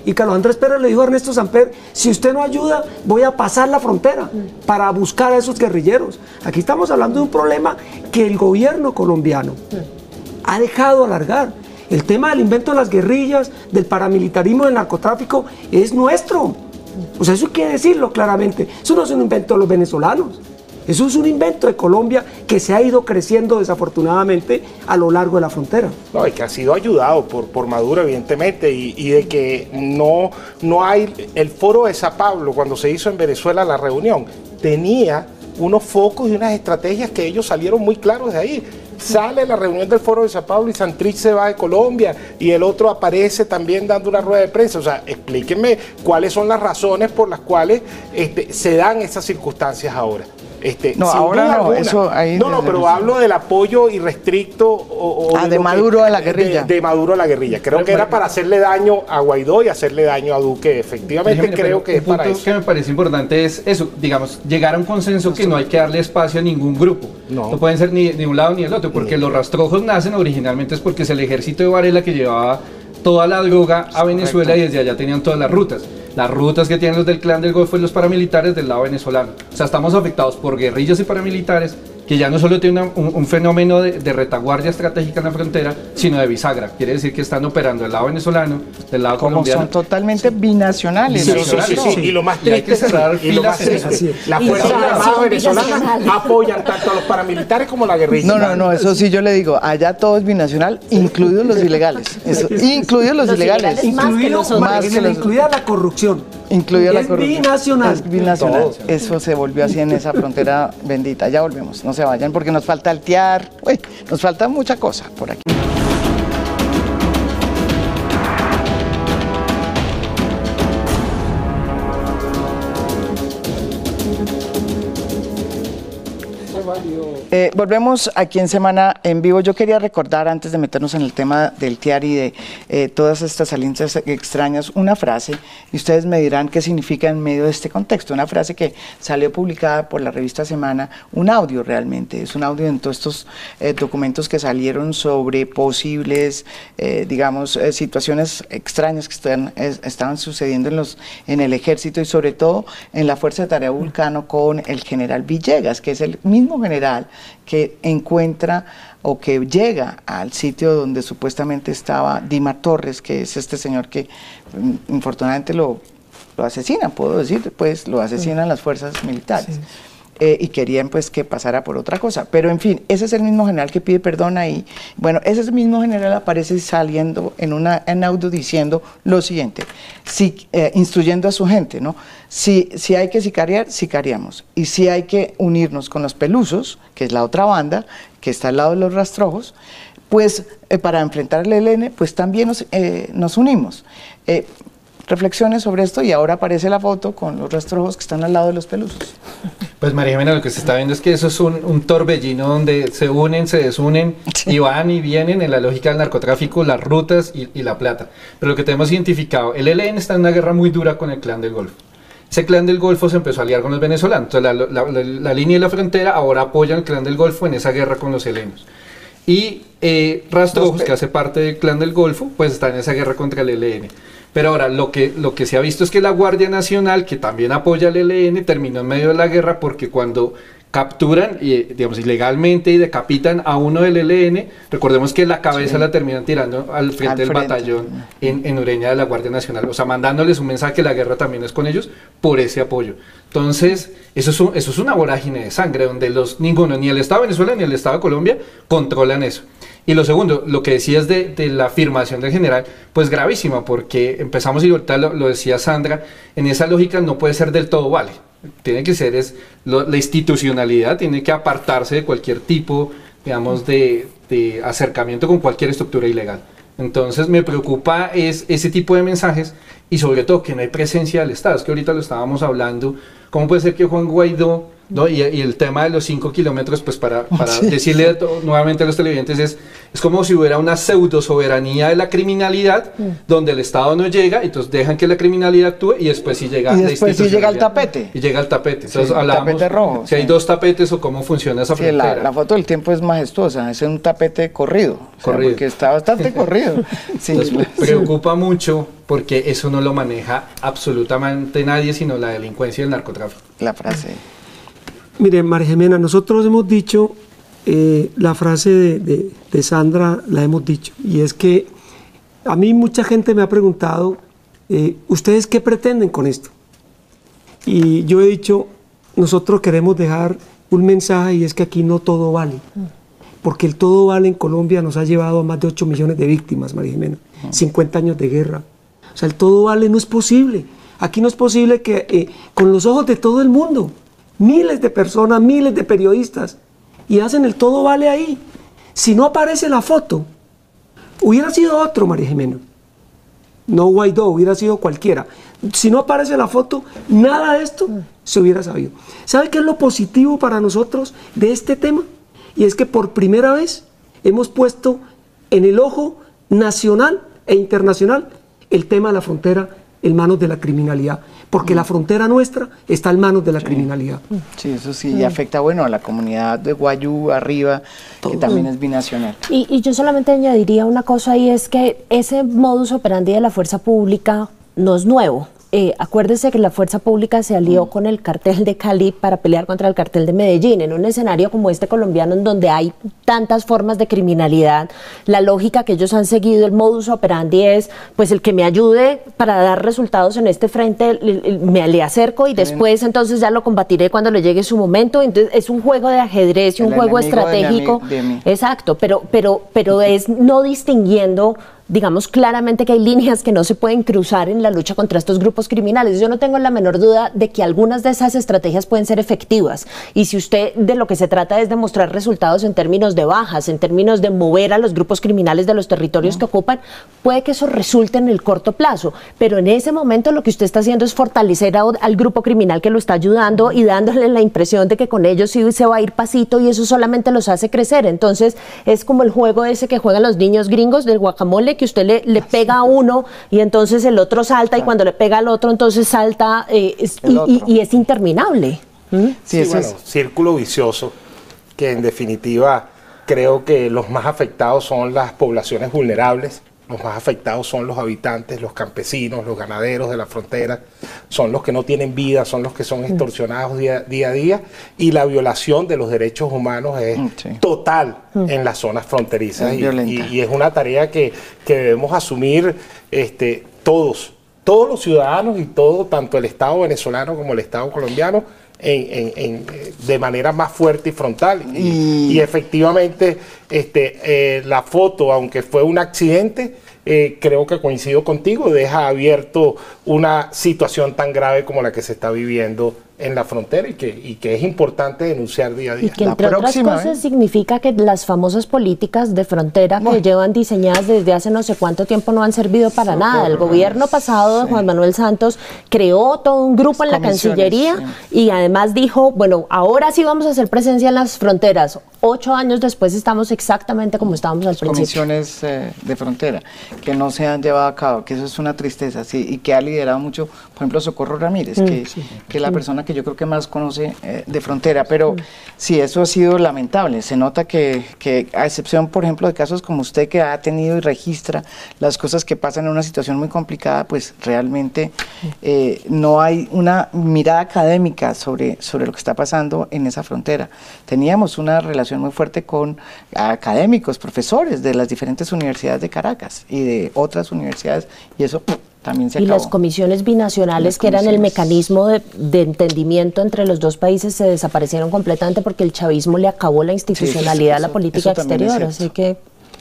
Y Carlos Andrés Pérez le dijo a Ernesto Samper, si usted no ayuda, voy a pasar la frontera para buscar a esos guerrilleros. Aquí estamos hablando de un problema que el gobierno colombiano ha dejado alargar. El tema del invento de las guerrillas, del paramilitarismo, del narcotráfico, es nuestro. O sea, eso hay que decirlo claramente. Eso no es un invento de los venezolanos. Eso es un invento de Colombia que se ha ido creciendo desafortunadamente a lo largo de la frontera. No, y que ha sido ayudado por, Maduro, evidentemente, y, de que no, no hay. El foro de Sao Pablo, cuando se hizo en Venezuela la reunión, tenía unos focos y unas estrategias que ellos salieron muy claros de ahí. Sale la reunión del foro de Sao Paulo y Santrich se va de Colombia y el otro aparece también dando una rueda de prensa. O sea, explíquenme cuáles son las razones por las cuales este, se dan esas circunstancias ahora. Este, no, ahora no, eso ahí No, no, pero hablo del apoyo irrestricto o, ah, de, Maduro a la guerrilla. De, Maduro a la guerrilla. Creo que era para hacerle daño a Guaidó y hacerle daño a Duque. Efectivamente, creo que es para eso. que me parece importante es eso, digamos, llegar a un consenso que no hay que darle espacio a ningún grupo. No, no pueden ser ni de un lado ni del otro, porque los rastrojos nacen originalmente es porque es el ejército de Varela que llevaba toda la droga a Venezuela y desde allá tenían todas las rutas las rutas que tienen los del clan del Golfo y los paramilitares del lado venezolano. O sea, estamos afectados por guerrillas y paramilitares que ya no solo tiene un, fenómeno de, retaguardia estratégica en la frontera, sino de bisagra. Quiere decir que están operando del lado venezolano, del lado Como colombiano. Son totalmente binacionales. Sí, sí, sí, Y lo más triste es que las Fuerzas Armadas venezolanas apoyan tanto a los paramilitares como a la guerrilla. No, no, no, eso sí yo le digo, allá todo es binacional, incluidos los ilegales. incluidos los, ilegales. incluida la corrupción. Incluida la corrupción. Binacional. binacional. Eso se volvió así en esa frontera bendita. Ya volvemos se vayan porque nos falta altear, nos falta mucha cosa por aquí. Eh, volvemos aquí en Semana en Vivo. Yo quería recordar, antes de meternos en el tema del TIAR y de eh, todas estas alianzas extrañas, una frase, y ustedes me dirán qué significa en medio de este contexto. Una frase que salió publicada por la revista Semana, un audio realmente, es un audio en todos estos eh, documentos que salieron sobre posibles, digamos, situaciones extrañas que están, estaban sucediendo en, los, en el ejército y sobre todo en la Fuerza de Tarea Vulcano con el general Villegas, que es el mismo general que encuentra o que llega al sitio donde supuestamente estaba Dima Torres, que es este señor que mm, infortunadamente lo, lo asesinan, puedo decir, pues lo asesinan las fuerzas militares. Eh, y querían pues que pasara por otra cosa. Pero en fin, ese es el mismo general que pide perdón ahí. Bueno, ese mismo general aparece saliendo en, una, en audio diciendo lo siguiente, si, eh, instruyendo a su gente, ¿no? Si, si hay que sicariar, sicariamos. Y si hay que unirnos con los pelusos, que es la otra banda, que está al lado de los rastrojos, pues eh, para enfrentar al ELN, pues también nos, nos unimos reflexiones sobre esto y ahora aparece la foto con los rastrojos que están al lado de los pelusos. Pues María Jimena, lo que se está viendo es que eso es un, torbellino donde se unen, se desunen y van y vienen en la lógica del narcotráfico, las rutas y, la plata. Pero lo que tenemos identificado, el ELN está en una guerra muy dura con el clan del Golfo. Ese clan del Golfo se empezó a aliar con los venezolanos. Entonces la, línea de la frontera ahora apoya al clan del Golfo en esa guerra con los helenos. Y eh, Rastrojos, que hace parte del clan del Golfo, pues está en esa guerra contra el ELN. Pero ahora lo que, lo que se ha visto es que la Guardia Nacional, que también apoya al ELN, terminó en medio de la guerra porque cuando capturan, y, digamos, ilegalmente y decapitan a uno del ELN, recordemos que la cabeza la terminan tirando al frente del batallón en, en, Ureña de la Guardia Nacional, o sea, mandándoles un mensaje que la guerra también es con ellos por ese apoyo. Entonces, eso es, eso es una vorágine de sangre, donde los ninguno, ni el Estado de Venezuela ni el Estado de Colombia, controlan eso. Y lo segundo, lo que decías de, de, la afirmación del general, pues gravísima, porque empezamos y ahorita lo, lo, decía Sandra, en esa lógica no puede ser del todo vale. Tiene que ser es la institucionalidad, tiene que apartarse de cualquier tipo, digamos, de, de acercamiento con cualquier estructura ilegal. Entonces me preocupa es ese tipo de mensajes y sobre todo que no hay presencia del Estado. Es que ahorita lo estábamos hablando, ¿cómo puede ser que Juan Guaidó ¿no? Y, el tema de los 5 kilómetros, pues para, para decirle nuevamente a los televidentes, es, es como si hubiera una pseudo soberanía de la criminalidad, mm. donde el Estado no llega, entonces dejan que la criminalidad actúe y después sí llega y después sí llega el tapete. Y llega el tapete. Entonces tapete rojo, si hay dos tapetes o cómo funciona esa frontera. La, la, foto del tiempo es majestuosa, es un tapete corrido, corrido. porque está bastante corrido. preocupa mucho porque eso no lo maneja absolutamente nadie, sino la delincuencia y el narcotráfico. La frase. Mire, María Jimena, nosotros hemos dicho, eh, la frase de, Sandra la hemos dicho, y es que a mí mucha gente me ha preguntado, eh, ¿ustedes qué pretenden con esto? Y yo he dicho, nosotros queremos dejar un mensaje y es que aquí no todo vale, porque el todo vale en Colombia nos ha llevado a más de 8 millones de víctimas, María Jimena, 50 años de guerra. O sea, el todo vale no es posible. Aquí no es posible que eh, con los ojos de todo el mundo, miles de personas, miles de periodistas, y hacen el todo vale ahí. Si no aparece la foto, hubiera sido otro María Jimena. No Guaidó, hubiera sido cualquiera. Si no aparece la foto, nada de esto se hubiera sabido. ¿Sabe qué es lo positivo para nosotros de este tema? Y es que por primera vez hemos puesto en el ojo nacional e internacional el tema de la frontera en manos de la criminalidad porque la frontera nuestra está en manos de la criminalidad. Sí, eso sí, y afecta bueno a la comunidad de Guayú arriba, que también es binacional. Y, y yo solamente añadiría una cosa y es que ese modus operandi de la fuerza pública no es nuevo. Eh, acuérdese que la fuerza pública se alió mm. con el cartel de Cali para pelear contra el cartel de Medellín. En un escenario como este colombiano, en donde hay tantas formas de criminalidad, la lógica que ellos han seguido, el modus operandi es, pues el que me ayude para dar resultados en este frente, me le acerco y después entonces ya lo combatiré cuando le llegue su momento. Entonces es un juego de ajedrez y un juego estratégico. Exacto, pero, pero, pero es no distinguiendo digamos claramente que hay líneas que no se pueden cruzar en la lucha contra estos grupos criminales. Yo no tengo la menor duda de que algunas de esas estrategias pueden ser efectivas. Y si usted de lo que se trata es de mostrar resultados en términos de bajas, en términos de mover a los grupos criminales de los territorios que ocupan, puede que eso resulte en el corto plazo. Pero en ese momento lo que usted está haciendo es fortalecer al grupo criminal que lo está ayudando y dándole la impresión de que con ellos sí se va a ir pasito y eso solamente los hace crecer. Entonces es como el juego ese que juegan los niños gringos del guacamole que usted le, le pega a uno y entonces el otro salta y cuando le pega al otro entonces salta eh, y, es interminable. ¿Mm? Sí, sí bueno, círculo vicioso que en definitiva creo que los más afectados son las poblaciones vulnerables los más afectados son los habitantes, los campesinos, los ganaderos de la frontera, son los que no tienen vida, son los que son extorsionados día, a día y la violación de los derechos humanos es mm, total mm. en las zonas fronterizas. Y, es una tarea que, debemos asumir este, todos, todos los ciudadanos y todo, tanto el Estado venezolano como el Estado colombiano, en, de manera más fuerte y frontal. Y, efectivamente, este, eh, la foto, aunque fue un accidente, eh, creo que coincido contigo, deja abierto una situación tan grave como la que se está viviendo en la frontera y que, y que es importante denunciar día a día. Y que entre otras cosas ¿eh? significa que las famosas políticas de frontera que llevan diseñadas desde hace no sé cuánto tiempo no han servido para nada. El gobierno pasado de Juan Manuel Santos creó todo un grupo en la Cancillería y además dijo, bueno, ahora sí vamos a hacer presencia en las fronteras. Ocho años después estamos exactamente como estábamos al principio. Comisiones eh, de frontera que no se han llevado a cabo, que eso es una tristeza, sí, y que ha liderado mucho, por ejemplo, Socorro Ramírez, que, mm, que es la persona que yo creo que más conoce eh, de frontera, pero sí, eso ha sido lamentable. Se nota que, que, a excepción, por ejemplo, de casos como usted que ha tenido y registra las cosas que pasan en una situación muy complicada, pues realmente eh, no hay una mirada académica sobre, sobre lo que está pasando en esa frontera. Teníamos una relación muy fuerte con académicos, profesores de las diferentes universidades de Caracas y de otras universidades, y eso y las comisiones binacionales, que eran el mecanismo de, entendimiento entre los dos países, se desaparecieron completamente porque el chavismo le acabó la institucionalidad a la política exterior. Así que.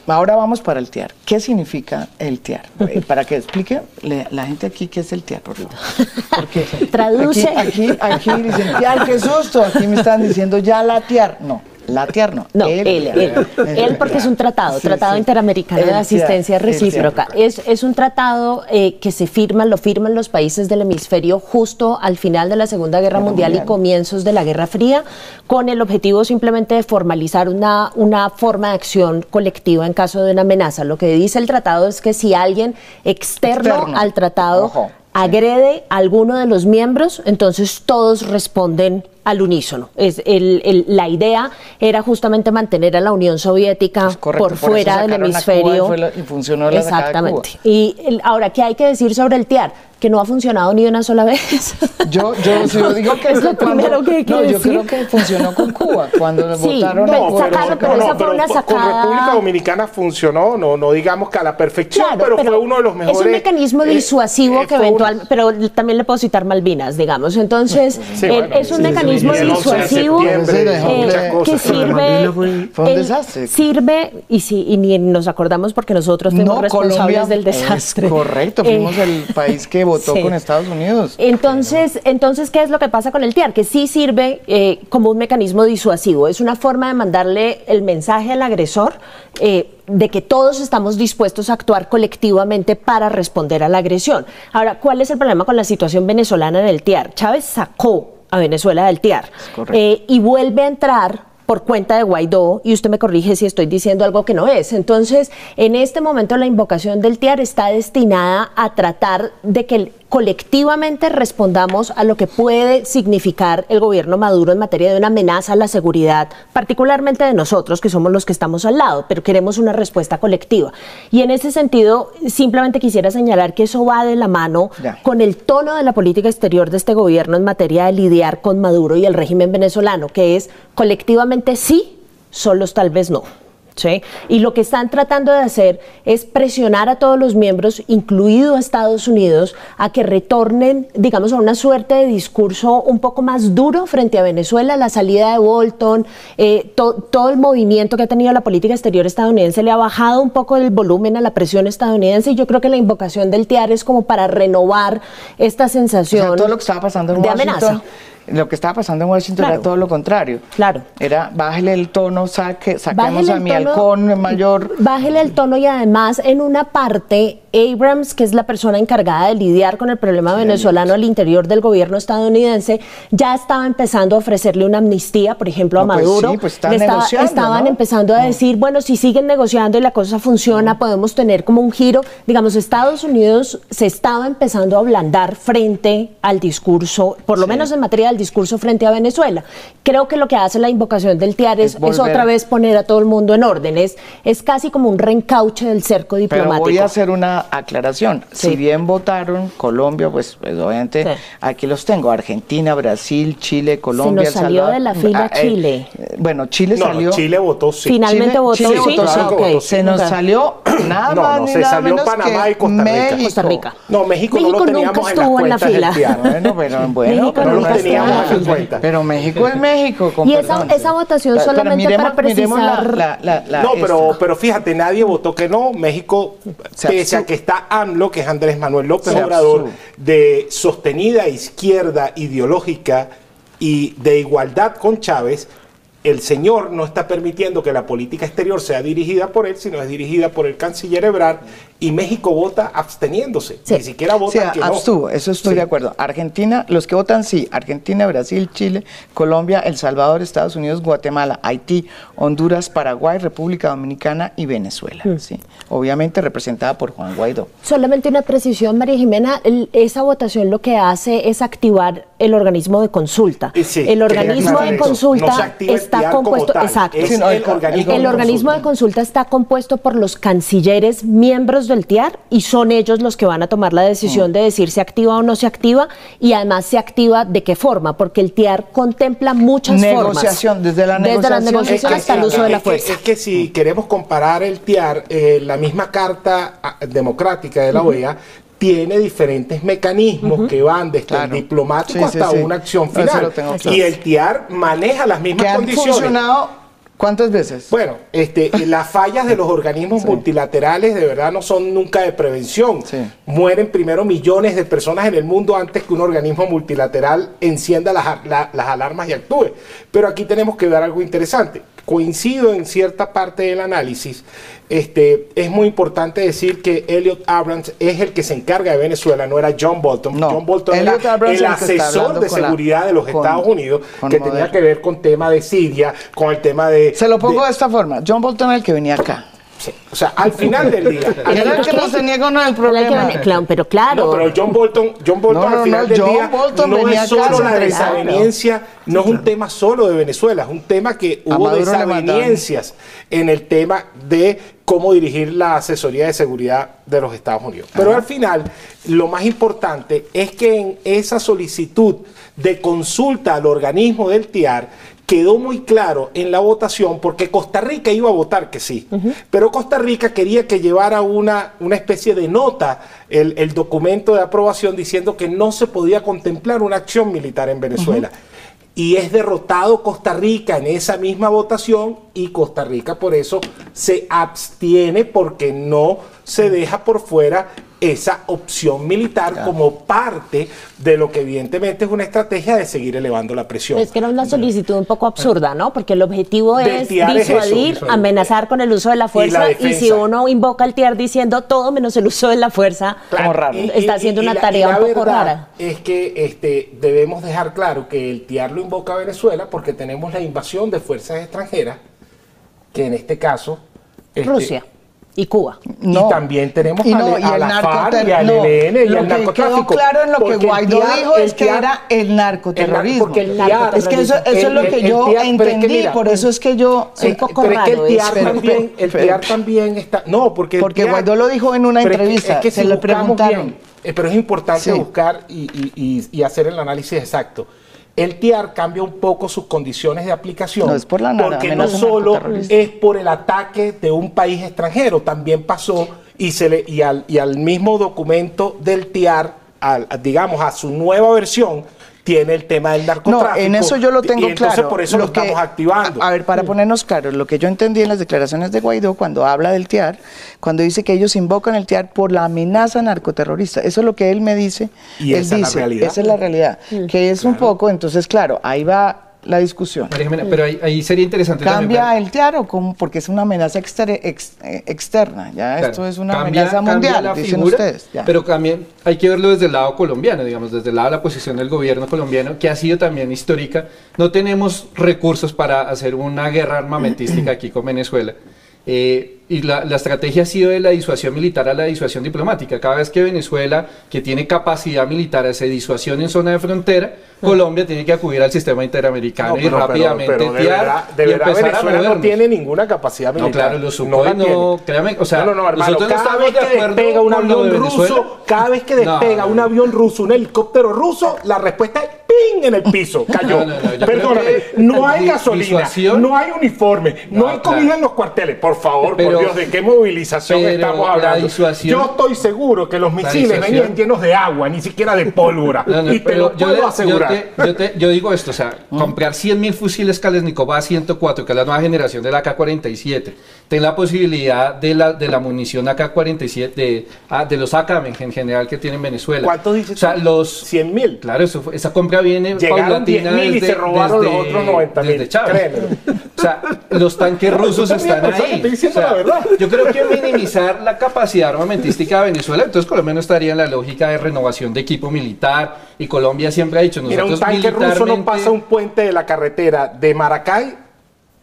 Ahora vamos para el TIAR. ¿Qué significa el TIAR? Eh, para que explique la gente aquí qué es el TIAR, por Porque Traduce. Aquí, aquí, aquí dicen, TIAR, qué susto. Aquí me están diciendo ya la TIAR. No, la tierno. No, él, él, porque es un tratado, Tratado Interamericano de Asistencia Recíproca. Es, es un tratado eh, que se firma, lo firman los países del hemisferio justo al final de la Segunda Guerra mundial, y comienzos de la Guerra Fría, con el objetivo simplemente de formalizar una, una forma de acción colectiva en caso de una amenaza. Lo que dice el tratado es que si alguien externo, al tratado agrede a alguno de los miembros, entonces todos responden al unísono. Es el, la idea era justamente mantener a la Unión Soviética pues por fuera del hemisferio. y funcionó Exactamente. Y ahora, ¿qué hay que decir sobre el TIAR? Que no ha funcionado ni una sola vez. Yo, yo, digo que es lo primero que hay que no, decir. yo creo que funcionó con Cuba cuando votaron no, pero, pero, esa fue una sacada. Con República Dominicana funcionó, no, no digamos que a la perfección, pero, fue uno de los mejores. Es un mecanismo eh, disuasivo eh, que eventualmente, pero también le puedo citar Malvinas, digamos. Entonces, eh, es un mecanismo disuasivo que sirve, fue un desastre. sirve y si y ni nos acordamos porque nosotros fuimos responsables del desastre. correcto, fuimos el país que votó con Estados Unidos. Entonces, entonces, ¿qué es lo que pasa con el TIAR? Que sí sirve eh, como un mecanismo disuasivo. Es una forma de mandarle el mensaje al agresor eh, de que todos estamos dispuestos a actuar colectivamente para responder a la agresión. Ahora, ¿cuál es el problema con la situación venezolana en el TIAR? Chávez sacó a Venezuela del TIAR eh, y vuelve a entrar por cuenta de Guaidó y usted me corrige si estoy diciendo algo que no es. Entonces, en este momento la invocación del TIAR está destinada a tratar de que colectivamente respondamos a lo que puede significar el gobierno Maduro en materia de una amenaza a la seguridad, particularmente de nosotros, que somos los que estamos al lado, pero queremos una respuesta colectiva. Y en ese sentido, simplemente quisiera señalar que eso va de la mano con el tono de la política exterior de este gobierno en materia de lidiar con Maduro y el régimen venezolano, que es colectivamente sí, solos tal vez no. ¿Sí? Y lo que están tratando de hacer es presionar a todos los miembros, incluido a Estados Unidos, a que retornen, digamos, a una suerte de discurso un poco más duro frente a Venezuela. La salida de Bolton, eh, todo el movimiento que ha tenido la política exterior estadounidense le ha bajado un poco el volumen a la presión estadounidense y yo creo que la invocación del TIAR es como para renovar esta sensación todo lo que estaba pasando en de Washington amenaza lo que estaba pasando en Washington Claro. era todo lo contrario. Claro. Era bájele el tono, saque, saquemos a mi tono- halcón mayor. Bájele el tono y además en una parte Abrams, que es la persona encargada de lidiar con el problema venezolano al interior del gobierno estadounidense, ya estaba empezando a ofrecerle una amnistía, por ejemplo, a No, pues Maduro. sí, pues están Le estaba- negociando, estaban ¿no? empezando a decir, bueno, si siguen negociando y la cosa funciona, podemos tener como un giro. Digamos, Estados Unidos se estaba empezando a ablandar frente al discurso, por lo menos en materia del discurso frente a Venezuela. Creo que lo que hace la invocación del TIAR es, Es otra vez poner a todo el mundo en orden. Es, es casi como un reencauche del cerco Pero diplomático. voy a hacer una aclaración. Sí. Si bien votaron Colombia, pues, pues, obviamente Sí. aquí los tengo. Argentina, Brasil, Chile, Colombia, nos El salió Salvador. de la fila Ah, eh, Chile. eh, bueno, Chile No, salió. Chile votó sí. Finalmente Chile- votó Chile sí. votó, Ah, votó Se nos salió nada No, más no, ni se nada salió menos Panamá que y Costa Rica. México. Costa Rica. No, México, no México lo nunca teníamos en las estuvo en la fila. Bueno, pero bueno, México pero no lo teníamos cuentas. Pero México es México. con Y esa- votación pero solamente miremos- para precisar- la- la- la- no, pero, esta. pero fíjate, nadie votó que no. México, Se pese a que está AMLO, que es Andrés Manuel López Se Obrador, de sostenida izquierda ideológica y de igualdad con Chávez, el señor no está permitiendo que la política exterior sea dirigida por él, sino es dirigida por el canciller Ebrard, y México vota absteniéndose. Sí. Ni siquiera O vota sea, que no. abstuvo, eso estoy Sí. de acuerdo. Argentina, los que votan sí, Argentina, Brasil, Chile, Colombia, El Salvador, Estados Unidos, Guatemala, Haití, Honduras, Paraguay, República Dominicana y Venezuela. ¿sí? Obviamente representada por Juan Guaidó. Solamente una precisión, María Jimena, el- esa votación lo que hace es activar el organismo de consulta. Eh, sí, el organismo de consulta No está compuesto, exacto, es Sí, no, el, el- organismo, el de organismo de consulta está compuesto por los cancilleres miembros del TIAR y son ellos los que van a tomar la Mm. decisión de decir si activa o no se activa y además se activa de qué forma, porque el TIAR contempla muchas Negociación, formas. desde la Desde las negociación hasta el uso de la es que- fuerza. es que si queremos comparar el TIAR, eh, la misma Carta ah, Democrática de la OEA tiene diferentes mecanismos que van desde Claro. el diplomático Sí, hasta sí. una acción final. Y claro. el TIAR maneja las Que mismas han condiciones. funcionado cuántas veces? Bueno, este, las fallas de los organismos multilaterales de verdad no son nunca de prevención. Sí. Mueren primero millones de personas en el mundo antes que un organismo multilateral encienda las, la- las alarmas y actúe. Pero aquí tenemos que ver algo interesante. Coincido en cierta parte del análisis. Este, es muy importante decir que Elliot Abrams es el que se encarga de Venezuela, no era John Bolton. No, John Bolton Elliot era Abrams el asesor de la- seguridad de los con- Estados Unidos que tenía que ver con tema de Siria, con el tema de... Se lo pongo de- de esta forma. John Bolton es el que venía acá. Sí, O sea, al final del día. al final- que nos tenía con el problema. claro, pero claro. no, pero John Bolton, John Bolton No, no, al final no, del John día Bolton no es solo la claro. desaveniencia, no es un tema solo de Venezuela, es un tema que hubo desavenencias en el tema de cómo dirigir la asesoría de seguridad de los Estados Unidos. Pero al final, lo más importante es que en esa solicitud de consulta al organismo del TIAR, quedó muy claro en la votación porque Costa Rica iba a votar que sí, pero Costa Rica quería que llevara una, una especie de nota el, el documento de aprobación diciendo que no se podía contemplar una acción militar en Venezuela. Y es derrotado Costa Rica en esa misma votación y Costa Rica por eso se abstiene porque no se deja por fuera esa opción militar como parte de lo que evidentemente es una estrategia de seguir elevando la presión. Es que era una solicitud un poco absurda, ¿no? Porque el objetivo es TIAR es eso, disuadir, amenazar con el uso de la fuerza y, si uno invoca al TIAR diciendo todo menos el uso de la fuerza, Como raro. está haciendo una la- tarea la un poco rara. Es que este, debemos dejar claro que el TIAR lo invoca a Venezuela porque tenemos la invasión de fuerzas extranjeras, que en este caso... este, Rusia y Cuba. Y también tenemos y a, no, y a el la FARC y al no, ELN y lo al que narcotráfico. quedó claro en lo que el Guaidó dijo el es que era el narcoterrorismo. porque el TIAR- es que eso, eso es lo que el yo TIAR, pero es que entendí, mira, por eso es que yo... Sí, un poco pero es que raro el TIAR también, el Pero- TIAR también está. No, porque. Porque TIAR Guaidó lo dijo en una es entrevista, Es que, se si le preguntaron. bien, eh, pero es importante Sí. buscar y, y- y- y hacer el análisis exacto. El TIAR cambia un poco sus condiciones de aplicación. No es por la Porque no solo es por el ataque de un país extranjero, también pasó y, se le, y, al, y al mismo documento del TIAR, al, digamos, a su nueva versión, tiene el tema del narcotráfico. No, en eso yo lo tengo y entonces claro. por eso lo, estamos activando. A, ver, para ponernos claros, lo que yo entendí en las declaraciones de Guaidó cuando habla del TIAR, cuando dice que ellos invocan el TIAR por la amenaza narcoterrorista, eso es lo que él me dice. Y él esa dice, es la realidad. Esa es la realidad, que es un poco, entonces claro, ahí va la discusión. María Jimena, pero ahí, ahí sería interesante ¿Cambia también el TIAR o cómo? Porque es una amenaza exter- ex- eh, externa, ya Claro, esto es una cambia- amenaza mundial, la dicen figura, ustedes. ya. Pero también hay que verlo desde el lado colombiano, digamos, desde el lado de la posición del gobierno colombiano, que ha sido también histórica. No tenemos recursos para hacer una guerra armamentística aquí con Venezuela. Eh, y la, la estrategia ha sido de la disuasión militar a la disuasión diplomática. Cada vez que Venezuela, que tiene capacidad militar, hace disuasión en zona de frontera, Colombia tiene que acudir al sistema interamericano No, y pero- rápidamente pero de tiar verdad, de y a Venezuela no tiene ninguna capacidad No, militar. claro, lo supo No no, créame, o sea, no, no, no, hermano, nosotros no cada vez de que acuerdo despega un de avión ruso, cada vez que No, despega no, un no. avión ruso, un helicóptero ruso, la respuesta es ¡ping! en el piso, cayó. No, no, no, Perdóname, no hay gasolina, no hay uniforme, no, No, hay comida en los cuarteles. Por favor, Pero- Dios, ¿de qué movilización estamos la hablando? Yo estoy seguro que los La misiles venían llenos de agua, ni siquiera de pólvora. No, no, y te lo puedo asegurar. Yo, te- yo te- yo digo esto, o sea, comprar 100 mil fusiles Kalashnikov A104, que es la nueva generación del AK-47, ten la posibilidad de la, de la munición AK-47, de, ah, de los AKM en general que tiene en Venezuela. ¿Cuánto dices O sea, los... 100 mil. Claro, eso esa compra viene Llegaron paulatina 10.000 y desde- se robaron desde- los otros 90.000, desde Chávez. créeme. O sea, los tanques rusos están ahí. estoy diciendo O sea, la verdad. Yo creo que minimizar la capacidad armamentística de Venezuela, entonces Colombia no estaría en la lógica de renovación de equipo militar y Colombia siempre ha dicho Mira, un nosotros tanque ruso no pasa un puente de la carretera de Maracay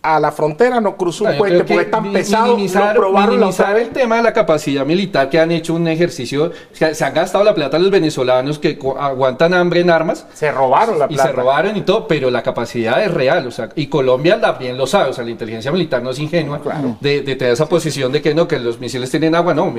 a la frontera, no cruza un No, yo puente porque es tan pesado. minimizar, lo probaron la minimizar otra vez. el tema de la capacidad militar que han hecho un ejercicio, se, se han gastado la plata los venezolanos que aguantan hambre en armas Se robaron la y plata. se robaron y todo, pero la capacidad es real, o sea, y Colombia también lo sabe, o sea, la inteligencia militar no es ingenua de, de tener esa posición de que no, que los misiles tienen agua, no,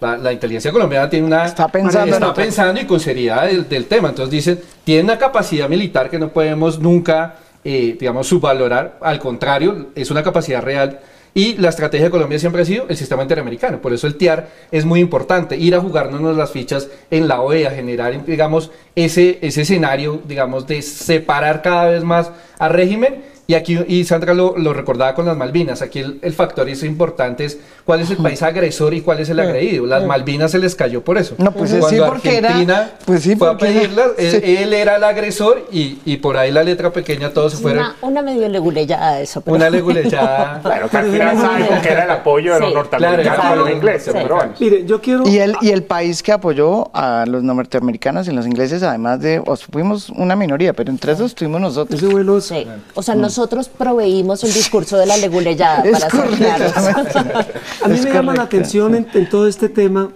la, la inteligencia colombiana tiene una... Está pensando en está pensando y con seriedad del, del tema, entonces dicen, tiene una capacidad militar que no podemos nunca, eh, digamos, subvalorar, al contrario, es una capacidad real. Y la estrategia de Colombia siempre ha sido el sistema interamericano. Por eso el TIAR es muy importante. Ir a jugarnos las fichas en la OEA, generar, digamos, ese, ese escenario, digamos, de separar cada vez más al régimen. Y aquí, y Sandra lo, lo recordaba con las Malvinas, aquí el, el factor es importante es cuál es el país agresor y cuál es el agredido. Las Malvinas se les cayó por eso. No, pues sí, porque era- Argentina pues sí, fue a porque era- pedirlas, él, sí. él era el agresor y, y por ahí la letra pequeña todos se fueron. Una, una medio leguleyada eso. Pero... Una legulechada. Claro, que al final sabemos que era el apoyo de los Sí. norteamericanos Claro, a los ingleses. Sí. Pero bueno. Mire, yo quiero... Y el, y el país que apoyó a los norteamericanos y los ingleses, además de, o sea, fuimos una minoría, pero entre esos estuvimos nosotros. Ese vuelo es- Sí. O sea, nosotros proveímos el discurso de la leguleyada, Es para ser claros. A mí Es me llama la atención en, en todo este tema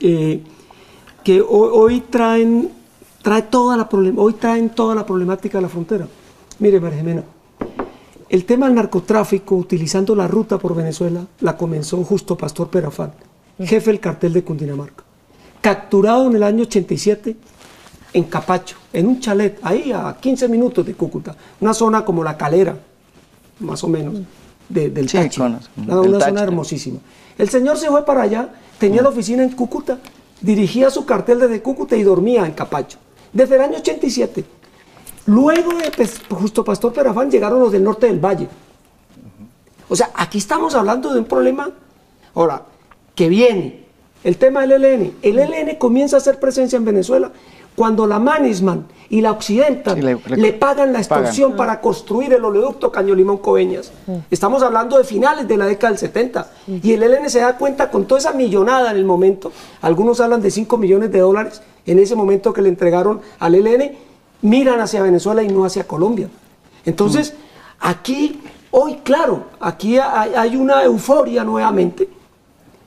eh, que hoy, hoy traen, trae toda la problem- hoy traen toda la problemática de la frontera. Mire, María Jimena, el tema del narcotráfico utilizando la ruta por Venezuela la comenzó justo Pastor Perafán, jefe del cartel de Cundinamarca, capturado en el año 87 en Capacho, en un chalet, ahí a 15 minutos de Cúcuta, una zona como la calera, más o menos, de- del Sí, Táchira, conozco, una, una zona hermosísima. El señor se fue para allá, tenía la oficina en Cúcuta, dirigía su cartel desde Cúcuta y dormía en Capacho, desde el año 87. Luego de pues, justo Pastor Perafán llegaron los del norte del Valle. O sea, aquí estamos hablando de un problema, ahora, que viene. El tema del ELN. El ELN comienza a hacer presencia en Venezuela cuando la Mannesman y la Occidental le, le- le- pagan la pagan. extorsión para construir el oleoducto Caño Limón Coveñas. Estamos hablando de finales de la década del 70. Y el ELN se da cuenta con toda esa millonada en el momento. Algunos hablan de 5 millones de dólares en ese momento que le entregaron al ELN. Miran hacia Venezuela y no hacia Colombia. Entonces, aquí, hoy, claro, aquí hay, hay una euforia nuevamente,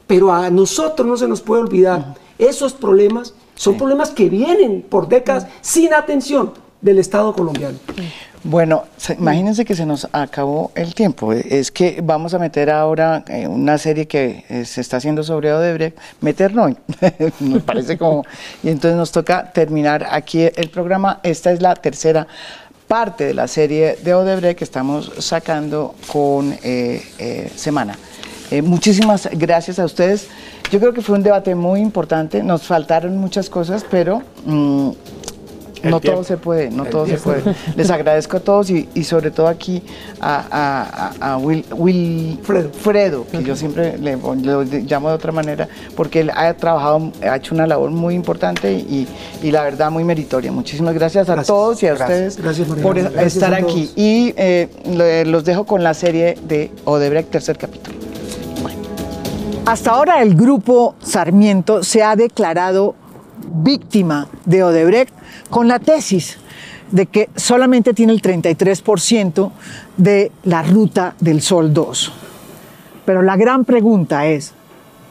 pero a nosotros no se nos puede olvidar, esos problemas son problemas que vienen por décadas sin atención del Estado colombiano. Bueno, imagínense que se nos acabó el tiempo. Es que vamos a meter ahora eh, una serie que eh, se está haciendo sobre Odebrecht, meter no, me parece como... Y entonces nos toca terminar aquí el programa. Esta es la tercera parte de la serie de Odebrecht que estamos sacando con eh, Semana. muchísimas gracias a ustedes. Yo creo que fue un debate muy importante. Nos faltaron muchas cosas, pero... Mm, no todo se puede, no todo se puede. Les agradezco a todos y, sobre todo aquí a, Will, Fredo. que yo siempre le, llamo de otra manera, porque él ha trabajado, ha hecho una labor muy importante y, la verdad muy meritoria. Muchísimas gracias a todos y a ustedes por estar aquí. Y eh, los dejo con la serie de Odebrecht, tercer capítulo. Hasta ahora el grupo Sarmiento se ha declarado víctima de Odebrecht con la tesis de que solamente tiene el 33% de la ruta del Sol 2. Pero la gran pregunta es,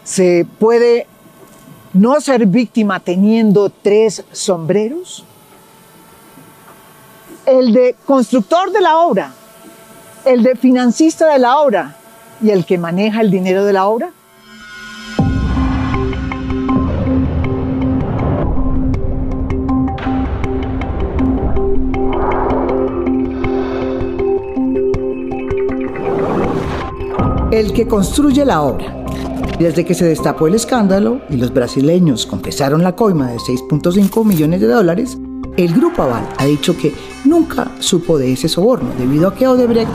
¿se puede no ser víctima teniendo tres sombreros? El de constructor de la obra, el de financista de la obra y el que maneja el dinero de la obra. El que construye la obra. Desde que se destapó el escándalo y los brasileños confesaron la coima de 6.5 millones de dólares, el Grupo Aval ha dicho que nunca supo de ese soborno debido a que Odebrecht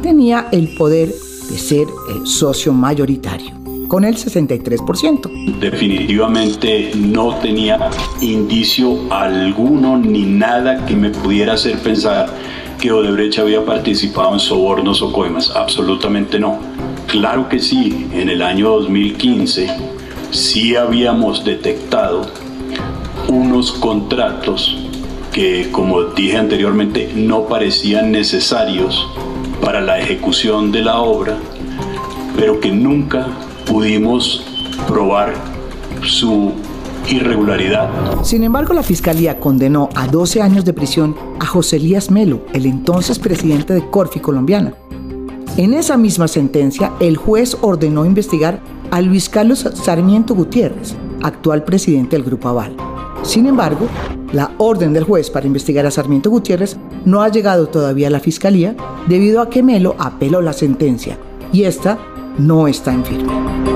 tenía el poder de ser el socio mayoritario, con el 63%. Definitivamente no tenía indicio alguno ni nada que me pudiera hacer pensar que Odebrecht había participado en sobornos o coimas. Absolutamente no. Claro que sí, en el año 2015 sí habíamos detectado unos contratos que, como dije anteriormente, no parecían necesarios para la ejecución de la obra, pero que nunca pudimos probar su irregularidad. Sin embargo, la Fiscalía condenó a 12 años de prisión a José Elías Melo, el entonces presidente de Corfi colombiana, en esa misma sentencia, el juez ordenó investigar a Luis Carlos Sarmiento Gutiérrez, actual presidente del Grupo Aval. Sin embargo, la orden del juez para investigar a Sarmiento Gutiérrez no ha llegado todavía a la Fiscalía debido a que Melo apeló la sentencia y esta no está en firme.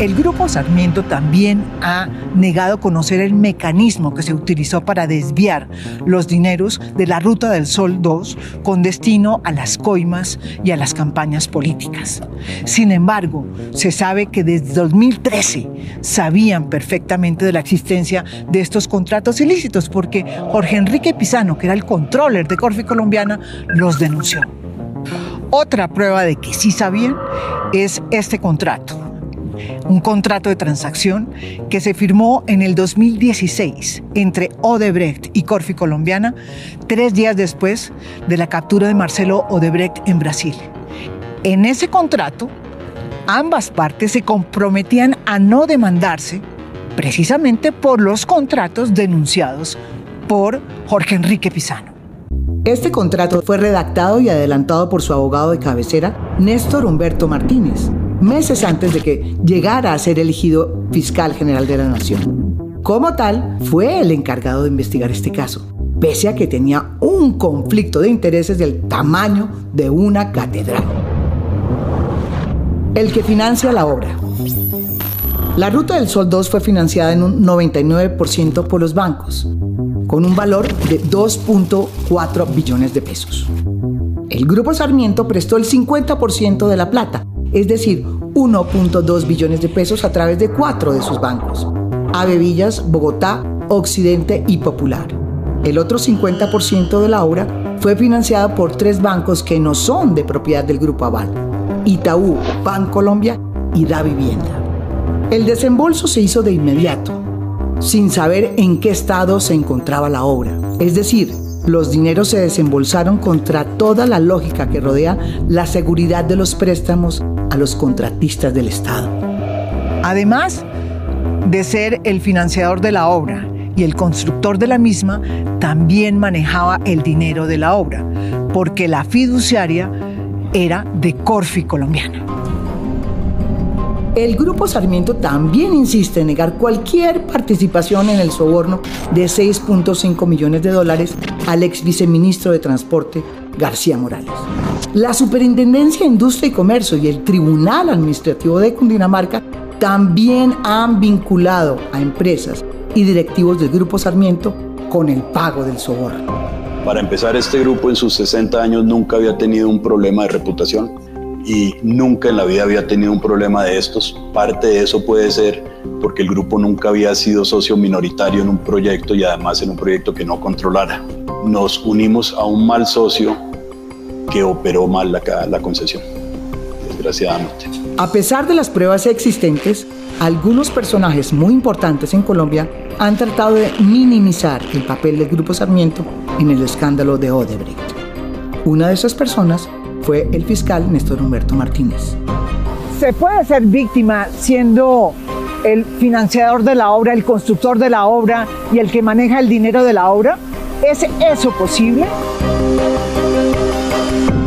El Grupo Sarmiento también ha negado conocer el mecanismo que se utilizó para desviar los dineros de la Ruta del Sol 2 con destino a las coimas y a las campañas políticas. Sin embargo, se sabe que desde 2013 sabían perfectamente de la existencia de estos contratos ilícitos porque Jorge Enrique Pizano, que era el controller de Corfi Colombiana, los denunció. Otra prueba de que sí sabían es este contrato un contrato de transacción que se firmó en el 2016 entre Odebrecht y Corfi Colombiana, tres días después de la captura de Marcelo Odebrecht en Brasil. En ese contrato, ambas partes se comprometían a no demandarse precisamente por los contratos denunciados por Jorge Enrique Pizano. Este contrato fue redactado y adelantado por su abogado de cabecera, Néstor Humberto Martínez, meses antes de que llegara a ser elegido fiscal general de la Nación. Como tal, fue el encargado de investigar este caso, pese a que tenía un conflicto de intereses del tamaño de una catedral. El que financia la obra. La Ruta del Sol 2 fue financiada en un 99% por los bancos, con un valor de 2.4 billones de pesos. El Grupo Sarmiento prestó el 50% de la plata es decir, 1.2 billones de pesos a través de cuatro de sus bancos, Avevillas, Bogotá, Occidente y Popular. El otro 50% de la obra fue financiada por tres bancos que no son de propiedad del Grupo Aval, Itaú, Colombia y Da Vivienda. El desembolso se hizo de inmediato, sin saber en qué estado se encontraba la obra, es decir, los dineros se desembolsaron contra toda la lógica que rodea la seguridad de los préstamos a los contratistas del Estado. Además de ser el financiador de la obra, y el constructor de la misma también manejaba el dinero de la obra, porque la fiduciaria era de Corfi colombiana. El Grupo Sarmiento también insiste en negar cualquier participación en el soborno de 6.5 millones de dólares al ex viceministro de Transporte, García Morales. La Superintendencia de Industria y Comercio y el Tribunal Administrativo de Cundinamarca también han vinculado a empresas y directivos del Grupo Sarmiento con el pago del soborno. Para empezar, este grupo en sus 60 años nunca había tenido un problema de reputación y nunca en la vida había tenido un problema de estos. Parte de eso puede ser porque el grupo nunca había sido socio minoritario en un proyecto y además en un proyecto que no controlara. Nos unimos a un mal socio que operó mal la, la concesión, desgraciadamente. A pesar de las pruebas existentes, algunos personajes muy importantes en Colombia han tratado de minimizar el papel del Grupo Sarmiento en el escándalo de Odebrecht. Una de esas personas fue el fiscal Néstor Humberto Martínez. ¿Se puede ser víctima siendo el financiador de la obra, el constructor de la obra y el que maneja el dinero de la obra? ¿Es eso posible? Thank you.